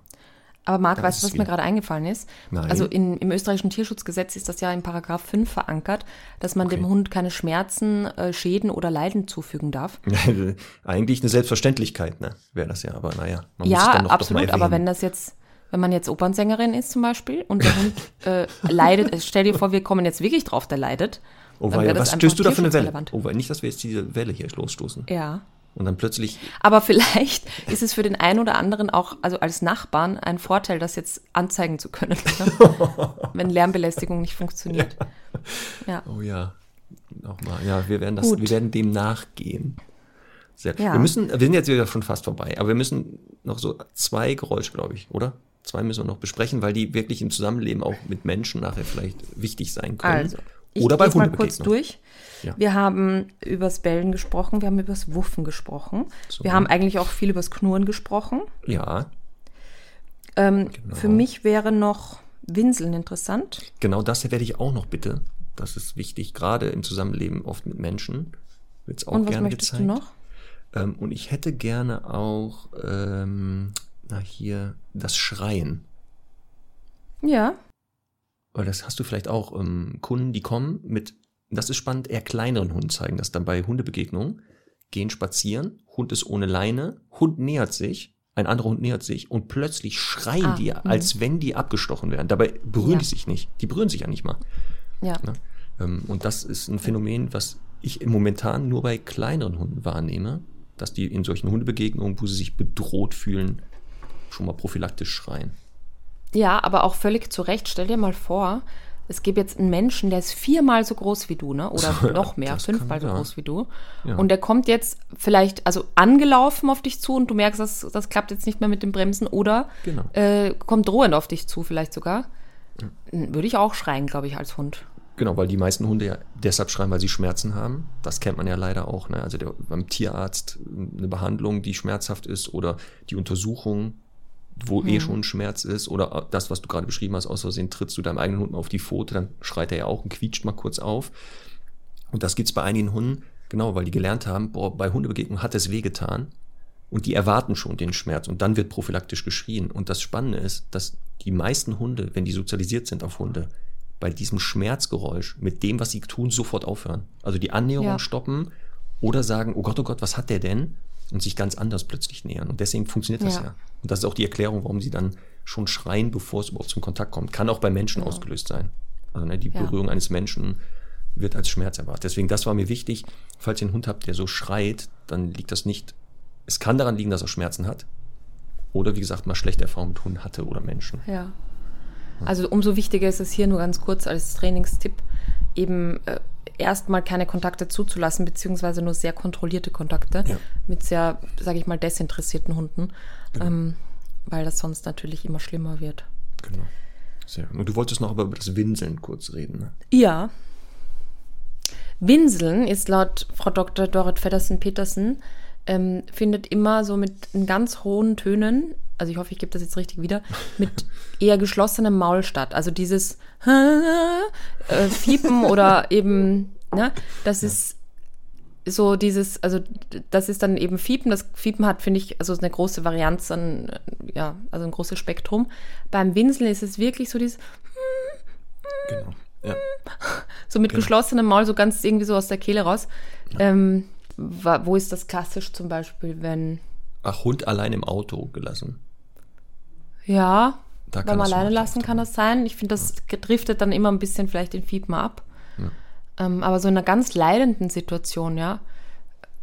C: Aber Marc, weißt du, was mir gerade eingefallen ist?
A: Nein.
C: Also in, im österreichischen Tierschutzgesetz ist das ja in Paragraph 5 verankert, dass man
A: Okay.
C: dem Hund keine Schmerzen, äh, Schäden oder Leiden zufügen darf.
A: Eigentlich eine Selbstverständlichkeit, ne? Wäre das ja, aber naja. Man muss es
C: ja,
A: dann noch doch mal
C: absolut, aber wenn das jetzt, wenn man jetzt Opernsängerin ist zum Beispiel und der Hund äh, leidet, äh, stell dir vor, wir kommen jetzt wirklich drauf, der leidet.
A: Oh,
C: das
A: was stößt du da für eine Welle? Oh, weil nicht, dass wir jetzt diese Welle hier losstoßen.
C: Ja.
A: Und dann plötzlich,
C: Aber vielleicht ist es für den einen oder anderen auch, also als Nachbarn, ein Vorteil, das jetzt anzeigen zu können, ne? wenn Lärmbelästigung nicht funktioniert. Ja.
A: oh ja, nochmal, ja, wir werden das,
C: Gut.
A: wir werden dem nachgehen. Sehr.
C: Ja.
A: Wir müssen, wir sind jetzt wieder schon fast vorbei, aber wir müssen noch so zwei Geräusche, glaube ich, oder? Zwei müssen wir noch besprechen, weil die wirklich im Zusammenleben auch mit Menschen nachher vielleicht wichtig sein können.
C: Also, ich
A: oder bei
C: mal kurz durch.
A: Ja.
C: Wir haben übers Bellen gesprochen, wir haben übers Wuffen gesprochen.
A: So.
C: Wir haben eigentlich auch viel übers Knurren gesprochen.
A: Ja,
C: Ähm,
A: Genau.
C: Für mich wäre noch Winseln interessant.
A: genau das werde ich auch noch bitte. Das ist wichtig, gerade im Zusammenleben oft mit Menschen. Wird es auch
C: Und was
A: gerne
C: möchtest
A: gezeigt.
C: du noch?
A: Ähm, und ich hätte gerne auch, ähm, na hier, das Schreien.
C: Ja,
A: Weil das hast du vielleicht auch ähm, Kunden, die kommen mit, das ist spannend, eher kleineren Hunden zeigen das dann bei Hundebegegnungen, gehen spazieren, Hund ist ohne Leine, Hund nähert sich, ein anderer Hund nähert sich und plötzlich schreien
C: Ah,
A: die,
C: mhm.
A: als wenn die abgestochen wären. Dabei berühren
C: Ja.
A: die sich nicht. Die berühren sich ja nicht mal.
C: ja.
A: Ne? Ähm, und das ist ein Phänomen, was ich momentan nur bei kleineren Hunden wahrnehme, dass die in solchen Hundebegegnungen, wo sie sich bedroht fühlen, schon mal prophylaktisch schreien.
C: Ja, aber auch völlig zu Recht. Stell dir mal vor, es gibt jetzt einen Menschen, der ist viermal so groß wie du, ne? Oder
A: ja,
C: noch mehr, fünfmal so groß wie du.
A: Ja.
C: Und der kommt jetzt vielleicht, also angelaufen auf dich zu und du merkst, das, das klappt jetzt nicht mehr mit dem Bremsen oder
A: Genau.
C: äh, kommt drohend auf dich zu, vielleicht sogar. Würde ich auch schreien, glaube ich, als Hund.
A: Genau, weil die meisten Hunde ja deshalb schreien, weil sie Schmerzen haben. Das kennt man ja leider auch. Ne? Also der, beim Tierarzt eine Behandlung, die schmerzhaft ist oder die Untersuchung, wo
C: Hm.
A: eh schon Schmerz ist oder das, was du gerade beschrieben hast, aus Versehen trittst du deinem eigenen Hund mal auf die Pfote, dann schreit er ja auch und quietscht mal kurz auf. Und das gibt's bei einigen Hunden, genau, weil die gelernt haben, boah, bei Hundebegegnung hat es wehgetan und die erwarten schon den Schmerz und dann wird prophylaktisch geschrien. Und das Spannende ist, dass die meisten Hunde, wenn die sozialisiert sind auf Hunde, bei diesem Schmerzgeräusch mit dem, was sie tun, sofort aufhören. Also die Annäherung
C: Ja.
A: stoppen oder sagen, oh Gott, oh Gott, was hat der denn? Und sich ganz anders plötzlich nähern. Und deswegen funktioniert das ja.
C: Ja.
A: Und das ist auch die Erklärung, warum sie dann schon schreien, bevor es überhaupt zum Kontakt kommt. Kann auch bei Menschen ausgelöst sein. Also ne, die
C: Ja.
A: Berührung eines Menschen wird als Schmerz erwartet. Deswegen, das war mir wichtig. Falls ihr einen Hund habt, der so schreit, dann liegt das nicht. Es kann daran liegen, dass er Schmerzen hat. Oder wie gesagt, mal schlechte Erfahrungen mit Hunden hatte oder Menschen.
C: Ja. Also umso wichtiger ist es hier nur ganz kurz als Trainingstipp, eben äh, erstmal keine Kontakte zuzulassen, beziehungsweise nur sehr kontrollierte Kontakte
A: Ja.
C: mit sehr, sage ich mal, desinteressierten Hunden,
A: Genau.
C: ähm, weil das sonst natürlich immer schlimmer wird.
A: Genau. Sehr. Und du wolltest noch aber über das Winseln kurz reden. Ne?
C: Ja. Winseln ist laut Frau Dr. Dorit Feddersen-Petersen, ähm, findet immer so mit ganz hohen Tönen, also ich hoffe, ich gebe das jetzt richtig wieder, mit eher geschlossenem Maul statt. Also dieses äh, Fiepen oder eben, ne, das ist so dieses, also das ist dann eben Fiepen. Das Fiepen hat, finde ich, also eine große Varianz an, äh, ja, also ein großes Spektrum. Beim Winseln ist es wirklich so dieses,
A: Genau. Ja.
C: so mit
A: Genau.
C: geschlossenem Maul, so ganz irgendwie so aus der Kehle raus. Ähm, wa- wo ist das klassisch zum Beispiel, wenn,
A: Ach, Hund allein im Auto gelassen.
C: Ja,
A: Da
C: beim alleine lassen kann das sein. Ich finde, das driftet dann immer ein bisschen vielleicht den Fiepen ab.
A: Ja.
C: Ähm, aber so in einer ganz leidenden Situation, ja,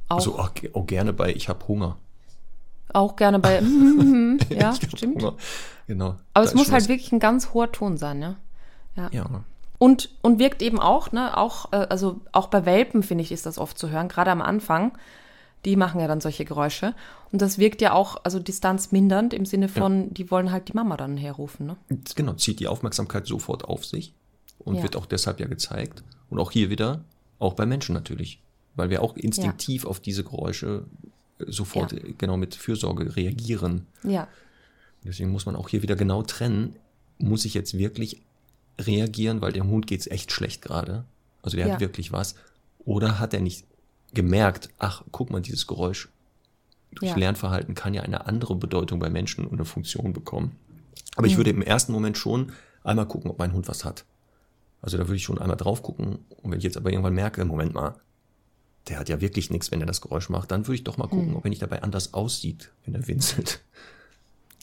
C: auch,
A: Also auch, auch gerne bei Ich habe Hunger.
C: auch gerne bei, ja, stimmt.
A: Hunger. Genau.
C: Aber es muss halt
A: was-
C: wirklich ein ganz hoher Ton sein, ja. Ja.
A: Ja.
C: Und, und wirkt eben auch, ne, auch, äh, also auch bei Welpen, finde ich, ist das oft zu hören, gerade am Anfang. Die machen ja dann solche Geräusche. Und das wirkt ja auch, also distanzmindernd im Sinne von, die wollen halt die Mama dann herrufen, ne?
A: Genau, zieht die Aufmerksamkeit sofort auf sich und
C: Ja.
A: wird auch deshalb ja gezeigt. Und auch hier wieder, auch bei Menschen natürlich. Weil wir auch instinktiv auf diese Geräusche äh, sofort
C: Ja.
A: äh, genau mit Fürsorge reagieren.
C: Ja.
A: Deswegen muss man auch hier wieder genau trennen. Muss ich jetzt wirklich reagieren, weil dem Hund geht's echt schlecht gerade? Also der
C: Ja.
A: hat wirklich was. Oder hat er nicht gemerkt, ach, guck mal, dieses Geräusch durch
C: Ja.
A: Lernverhalten kann ja eine andere Bedeutung bei Menschen und eine Funktion bekommen. Aber
C: Mhm.
A: ich würde im ersten Moment schon einmal gucken, ob mein Hund was hat. Also da würde ich schon einmal drauf gucken. Und wenn ich jetzt aber irgendwann merke, Moment mal, der hat ja wirklich nichts, wenn er das Geräusch macht, dann würde ich doch mal
C: Mhm.
A: gucken, ob er nicht dabei anders aussieht, wenn er winselt.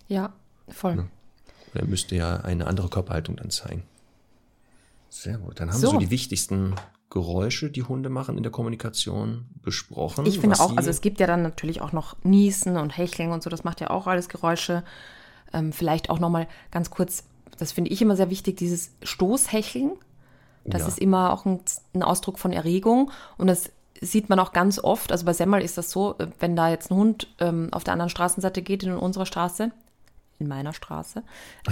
C: Ja, voll.
A: Er müsste ja eine andere Körperhaltung dann zeigen. Sehr gut. Dann haben
C: So.
A: wir so die wichtigsten Geräusche, die Hunde machen in der Kommunikation, besprochen.
C: Ich finde auch, also es gibt ja dann natürlich auch noch Niesen und Hecheln und so, das macht ja auch alles Geräusche. Ähm, vielleicht auch nochmal ganz kurz, das finde ich immer sehr wichtig, dieses Stoßhecheln. Das
A: Ja.
C: ist immer auch ein, ein Ausdruck von Erregung und das sieht man auch ganz oft, also bei Semmel ist das so, äh, wenn da jetzt ein Hund ähm, auf der anderen Straßenseite geht, in unserer Straße, in meiner Straße,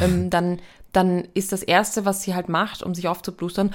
C: ähm, dann, dann ist das Erste, was sie halt macht, um sich aufzublustern,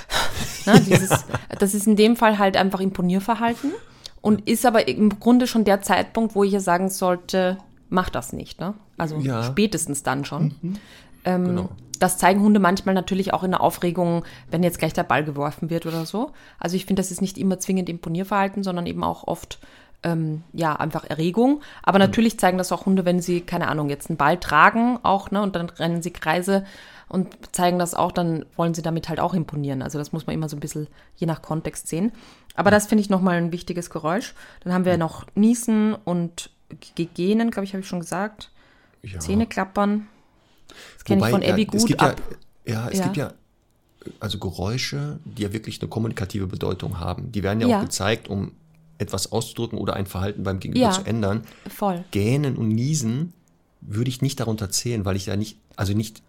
C: na, dieses, das ist in dem Fall halt einfach Imponierverhalten und ist aber im Grunde schon der Zeitpunkt, wo ich ja sagen sollte, mach das nicht. Ne? Also
A: Ja.
C: spätestens dann schon. Ähm,
A: Genau.
C: Das zeigen Hunde manchmal natürlich auch in der Aufregung, wenn jetzt gleich der Ball geworfen wird oder so. Also ich finde, das ist nicht immer zwingend Imponierverhalten, sondern eben auch oft ähm, ja einfach Erregung. Aber natürlich zeigen das auch Hunde, wenn sie keine Ahnung jetzt einen Ball tragen auch ne und dann rennen sie Kreise und zeigen das auch, dann wollen sie damit halt auch imponieren. Also das muss man immer so ein bisschen je nach Kontext sehen. Aber das finde ich nochmal ein wichtiges Geräusch. Dann haben wir noch Niesen und G- Gähnen, glaube ich, habe ich schon gesagt.
A: Ja.
C: Zähne klappern. Das kenne ich von
A: ja,
C: Abby
A: es
C: gut
A: gibt
C: ab.
A: Ja, ja, es
C: Ja.
A: gibt ja also Geräusche, die ja wirklich eine kommunikative Bedeutung haben. Die werden ja,
C: Ja.
A: auch gezeigt, um etwas auszudrücken oder ein Verhalten beim Gegenüber
C: Ja.
A: zu ändern.
C: Voll.
A: Gähnen und Niesen würde ich nicht darunter zählen, weil ich da nicht, also nicht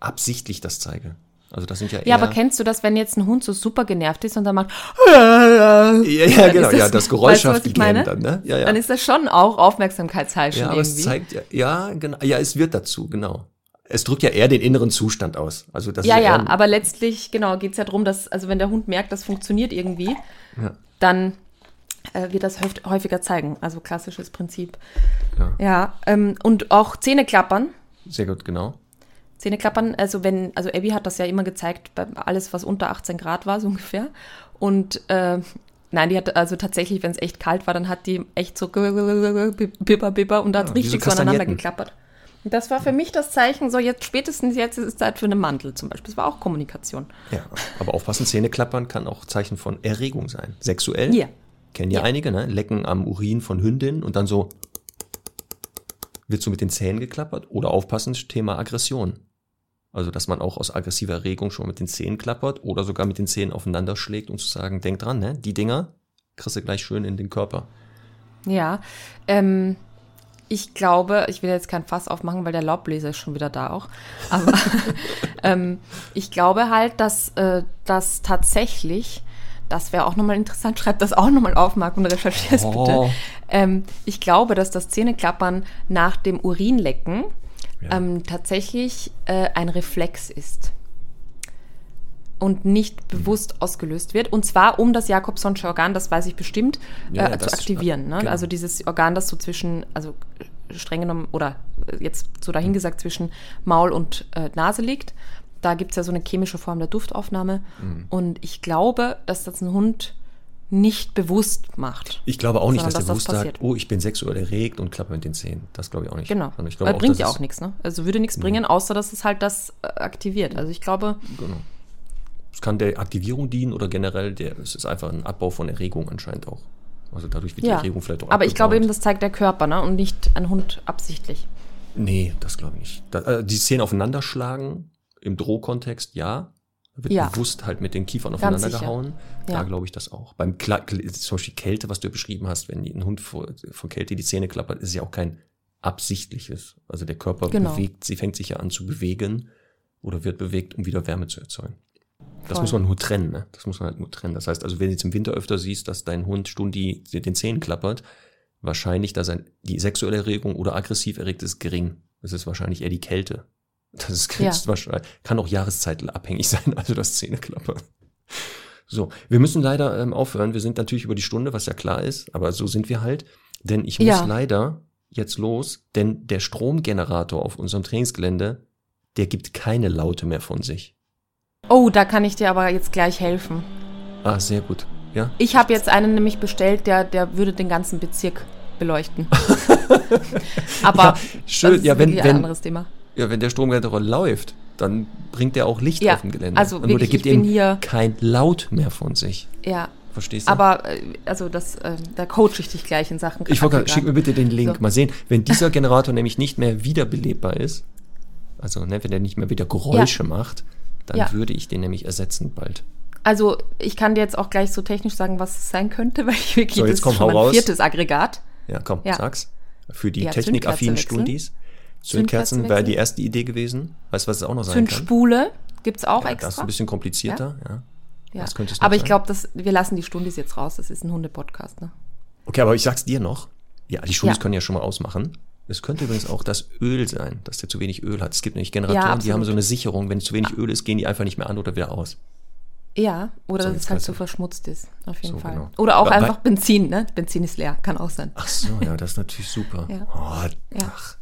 A: absichtlich das zeige. Also das sind ja eher.
C: Ja, aber kennst du das, wenn jetzt ein Hund so super genervt ist und dann macht.
A: ja, ja, genau,
C: das-
A: ja, das
C: weißt du, ich meine?
A: Gähnen dann, ne? Ja, ja.
C: Dann ist das schon auch Aufmerksamkeitsheischen
A: ja, aber
C: irgendwie.
A: es zeigt ja, ja, genau, ja, es wird dazu, genau. Es drückt ja eher den inneren Zustand aus. Also das
C: ja,
A: ist
C: ja, aber letztlich, genau, geht es ja darum, dass, also wenn der Hund merkt, das funktioniert irgendwie,
A: Ja.
C: dann äh, wird das häuf- häufiger zeigen. Also klassisches Prinzip.
A: Ja.
C: Ja, ähm, und auch Zähne klappern.
A: sehr gut, genau.
C: Zähne klappern, also wenn, also Abby hat das ja immer gezeigt, bei alles, was unter 18 Grad war, so ungefähr. Und äh, nein, die hat also tatsächlich, wenn es echt kalt war, dann hat die echt so bipper, bipper und da hat
A: Ja,
C: richtig
A: so
C: so aneinander
A: Kastagnetten.
C: geklappert. Und das war für mich das Zeichen, so jetzt spätestens jetzt ist es Zeit für einen Mantel zum Beispiel. Das war auch Kommunikation.
A: Ja, aber aufpassen, Zähne klappern kann auch Zeichen von Erregung sein. Sexuell.
C: Ja.
A: Kennen ja,
C: Ja.
A: einige, ne? Lecken am Urin von Hündinnen und dann so wird so mit den Zähnen geklappert. Oder aufpassen, Thema Aggression. Also, dass man auch aus aggressiver Erregung schon mit den Zähnen klappert oder sogar mit den Zähnen aufeinander schlägt, um zu sagen, denk dran, ne? Die Dinger kriegst du gleich schön in den Körper.
C: Ja, ähm, ich glaube, ich will jetzt kein Fass aufmachen, weil der Laubbläser ist schon wieder da auch. Aber ähm, ich glaube halt, dass äh, das tatsächlich, das wäre auch nochmal interessant, schreib das auch nochmal auf, Marc, und recherchier es
A: Oh.
C: bitte. Ähm, ich glaube, dass das Zähneklappern nach dem Urinlecken
A: Ja.
C: ähm, tatsächlich äh, ein Reflex ist und nicht bewusst ausgelöst wird. Und zwar um das Jakobsonsche Organ, das weiß ich bestimmt,
A: Ja,
C: äh,
A: ja,
C: zu
A: das-
C: aktivieren. Ne?
A: genau.
C: Also dieses Organ, das so zwischen, also äh, streng genommen, oder äh, jetzt so dahingesagt, zwischen Maul und äh, Nase liegt. Da gibt es ja so eine chemische Form der Duftaufnahme.
A: Mhm.
C: Und ich glaube, dass das ein Hund nicht bewusst macht.
A: Ich glaube auch nicht,
C: Sondern
A: dass der
C: dass das
A: bewusst sagt,
C: passiert.
A: oh, ich bin sexuell erregt und klappe mit den Zähnen. Das glaube ich auch nicht.
C: Genau.
A: Sondern Ich glaube
C: bringt
A: dass
C: ja auch nichts, ne? Also würde nichts bringen, außer dass es halt das äh, aktiviert. Also ich glaube,
A: Genau. Es kann der Aktivierung dienen oder generell, der, es ist einfach ein Abbau von Erregung anscheinend auch. Also dadurch wird die
C: ja.
A: Erregung vielleicht auch
C: Aber ich glaube eben,
A: abgebaut.
C: das zeigt der Körper, ne? Und nicht ein Hund absichtlich.
A: Nee, das glaube ich nicht. Da, äh, die Zähne aufeinander schlagen, im Drohkontext, ja. Da wird
C: Ja.
A: bewusst halt mit den Kiefern aufeinander gehauen. Da
C: Ja.
A: glaube ich das auch. Beim Kla Kl- zum Beispiel Kälte, was du beschrieben hast, wenn ein Hund vor, vor Kälte die Zähne klappert, ist es ja auch kein absichtliches. Also der Körper
C: Genau.
A: bewegt, sie fängt sich ja an zu bewegen oder wird bewegt, um wieder Wärme zu erzeugen. Das
C: Voll.
A: muss man nur trennen, ne? Das muss man halt nur trennen. Das heißt also, wenn du jetzt im Winter öfter siehst, dass dein Hund Stundi den Zähnen klappert, wahrscheinlich, dass er die sexuelle Erregung oder aggressiv erregt ist, gering. Das ist wahrscheinlich eher die Kälte. Das ist,
C: Ja.
A: wahrscheinlich, kann auch jahreszeitenabhängig sein, also das Zähneklappern. So, wir müssen leider ähm, aufhören. Wir sind natürlich über die Stunde, was ja klar ist, aber so sind wir halt. Denn ich muss
C: Ja.
A: leider jetzt los, denn der Stromgenerator auf unserem Trainingsgelände, der gibt keine Laute mehr von sich.
C: Oh, da kann ich dir aber jetzt gleich helfen.
A: Ah, sehr gut. Ja.
C: Ich habe jetzt einen nämlich bestellt, der, der würde den ganzen Bezirk beleuchten. aber
A: Ja, schön. Ja, wenn-
C: ein anderes Thema.
A: Ja, wenn der Stromgenerator läuft, dann bringt er auch Licht
C: Ja,
A: auf dem Gelände.
C: also
A: Nur der
C: wirklich,
A: gibt eben
C: hier-
A: kein Laut mehr von sich.
C: Ja,
A: Verstehst du?
C: aber äh, also das, äh, da coache ich dich gleich in Sachen.
A: ich wollte schick mir bitte den Link.
C: So.
A: Mal sehen, wenn dieser Generator nämlich nicht mehr wiederbelebbar ist, also ne, wenn er nicht mehr wieder Geräusche macht, dann
C: Ja.
A: würde ich den nämlich ersetzen bald.
C: Also ich kann dir jetzt auch gleich so technisch sagen, was es sein könnte, weil ich wirklich
A: So, jetzt
C: das
A: komm,
C: ist schon mein viertes Aggregat.
A: Ja, komm,
C: Ja.
A: sag's. Für die
C: Ja,
A: technikaffinen Stundis.
C: Zündkerze
A: Zündkerzen wäre die erste Idee gewesen. Weißt du, was es auch noch sein kann?
C: Zündspule gibt's auch
A: Ja, das ist
C: extra.
A: ein bisschen komplizierter, ja.
C: Ja.
A: Was könnte es
C: Aber ich glaube, wir lassen die Stundis jetzt raus. Das ist ein Hunde-Podcast, ne?
A: Okay, aber ich sag's dir noch. Ja, die Stundis
C: Ja.
A: können ja schon mal ausmachen. Es könnte übrigens auch das Öl sein, dass der zu wenig Öl hat. Es gibt nämlich Generatoren, die haben so eine Sicherung. Wenn zu wenig Öl ist, gehen die einfach nicht mehr an oder wieder aus.
C: Ja, oder
A: So,
C: dass es halt
A: du.
C: verschmutzt ist, auf jeden
A: So,
C: Fall.
A: genau.
C: Oder auch
A: wa-
C: einfach Benzin, ne? Benzin ist leer, kann auch sein.
A: Ach so, ja, das ist natürlich super.
C: Ja.
A: Oh, ach.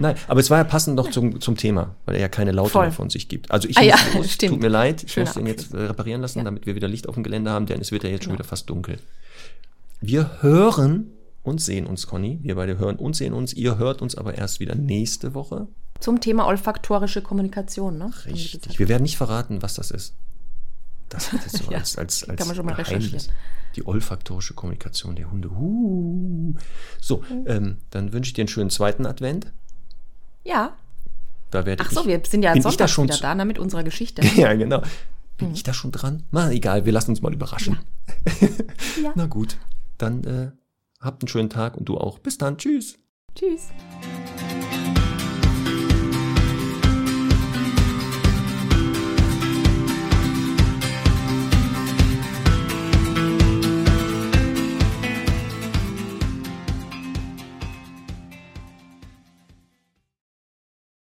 A: Nein, aber es war ja passend noch zum, zum Thema, weil er ja keine Laute
C: Voll.
A: mehr von sich gibt. Also ich
C: Ah
A: muss
C: ja,
A: los,
C: stimmt.
A: tut mir leid, ich
C: Schöner
A: muss den jetzt äh, reparieren lassen,
C: Ja.
A: damit wir wieder Licht auf dem Gelände haben, denn es wird ja jetzt schon
C: Genau.
A: wieder fast dunkel. Wir hören und sehen uns, Conny. Wir beide hören und sehen uns. Ihr hört uns aber erst wieder nächste Woche.
C: Zum Thema olfaktorische Kommunikation, ne?
A: Richtig. Wir werden nicht verraten, was das ist. Das wird jetzt so
C: Ja,
A: als, als, als
C: kann man schon mal
A: Geheimnis.
C: recherchieren.
A: Die olfaktorische Kommunikation der Hunde. Uh. So, ähm, dann wünsche ich dir einen schönen zweiten Advent.
C: Ja.
A: Da werde
C: Ach so, wir sind ja
A: da
C: Sonntag
A: schon
C: wieder da, ne, mit unserer Geschichte.
A: Ja, genau. Bin
C: Mhm.
A: ich da schon dran? Na, egal, wir lassen uns mal überraschen.
C: Ja.
A: Na gut, dann äh, habt einen schönen Tag und du auch. Bis dann, tschüss.
C: Tschüss.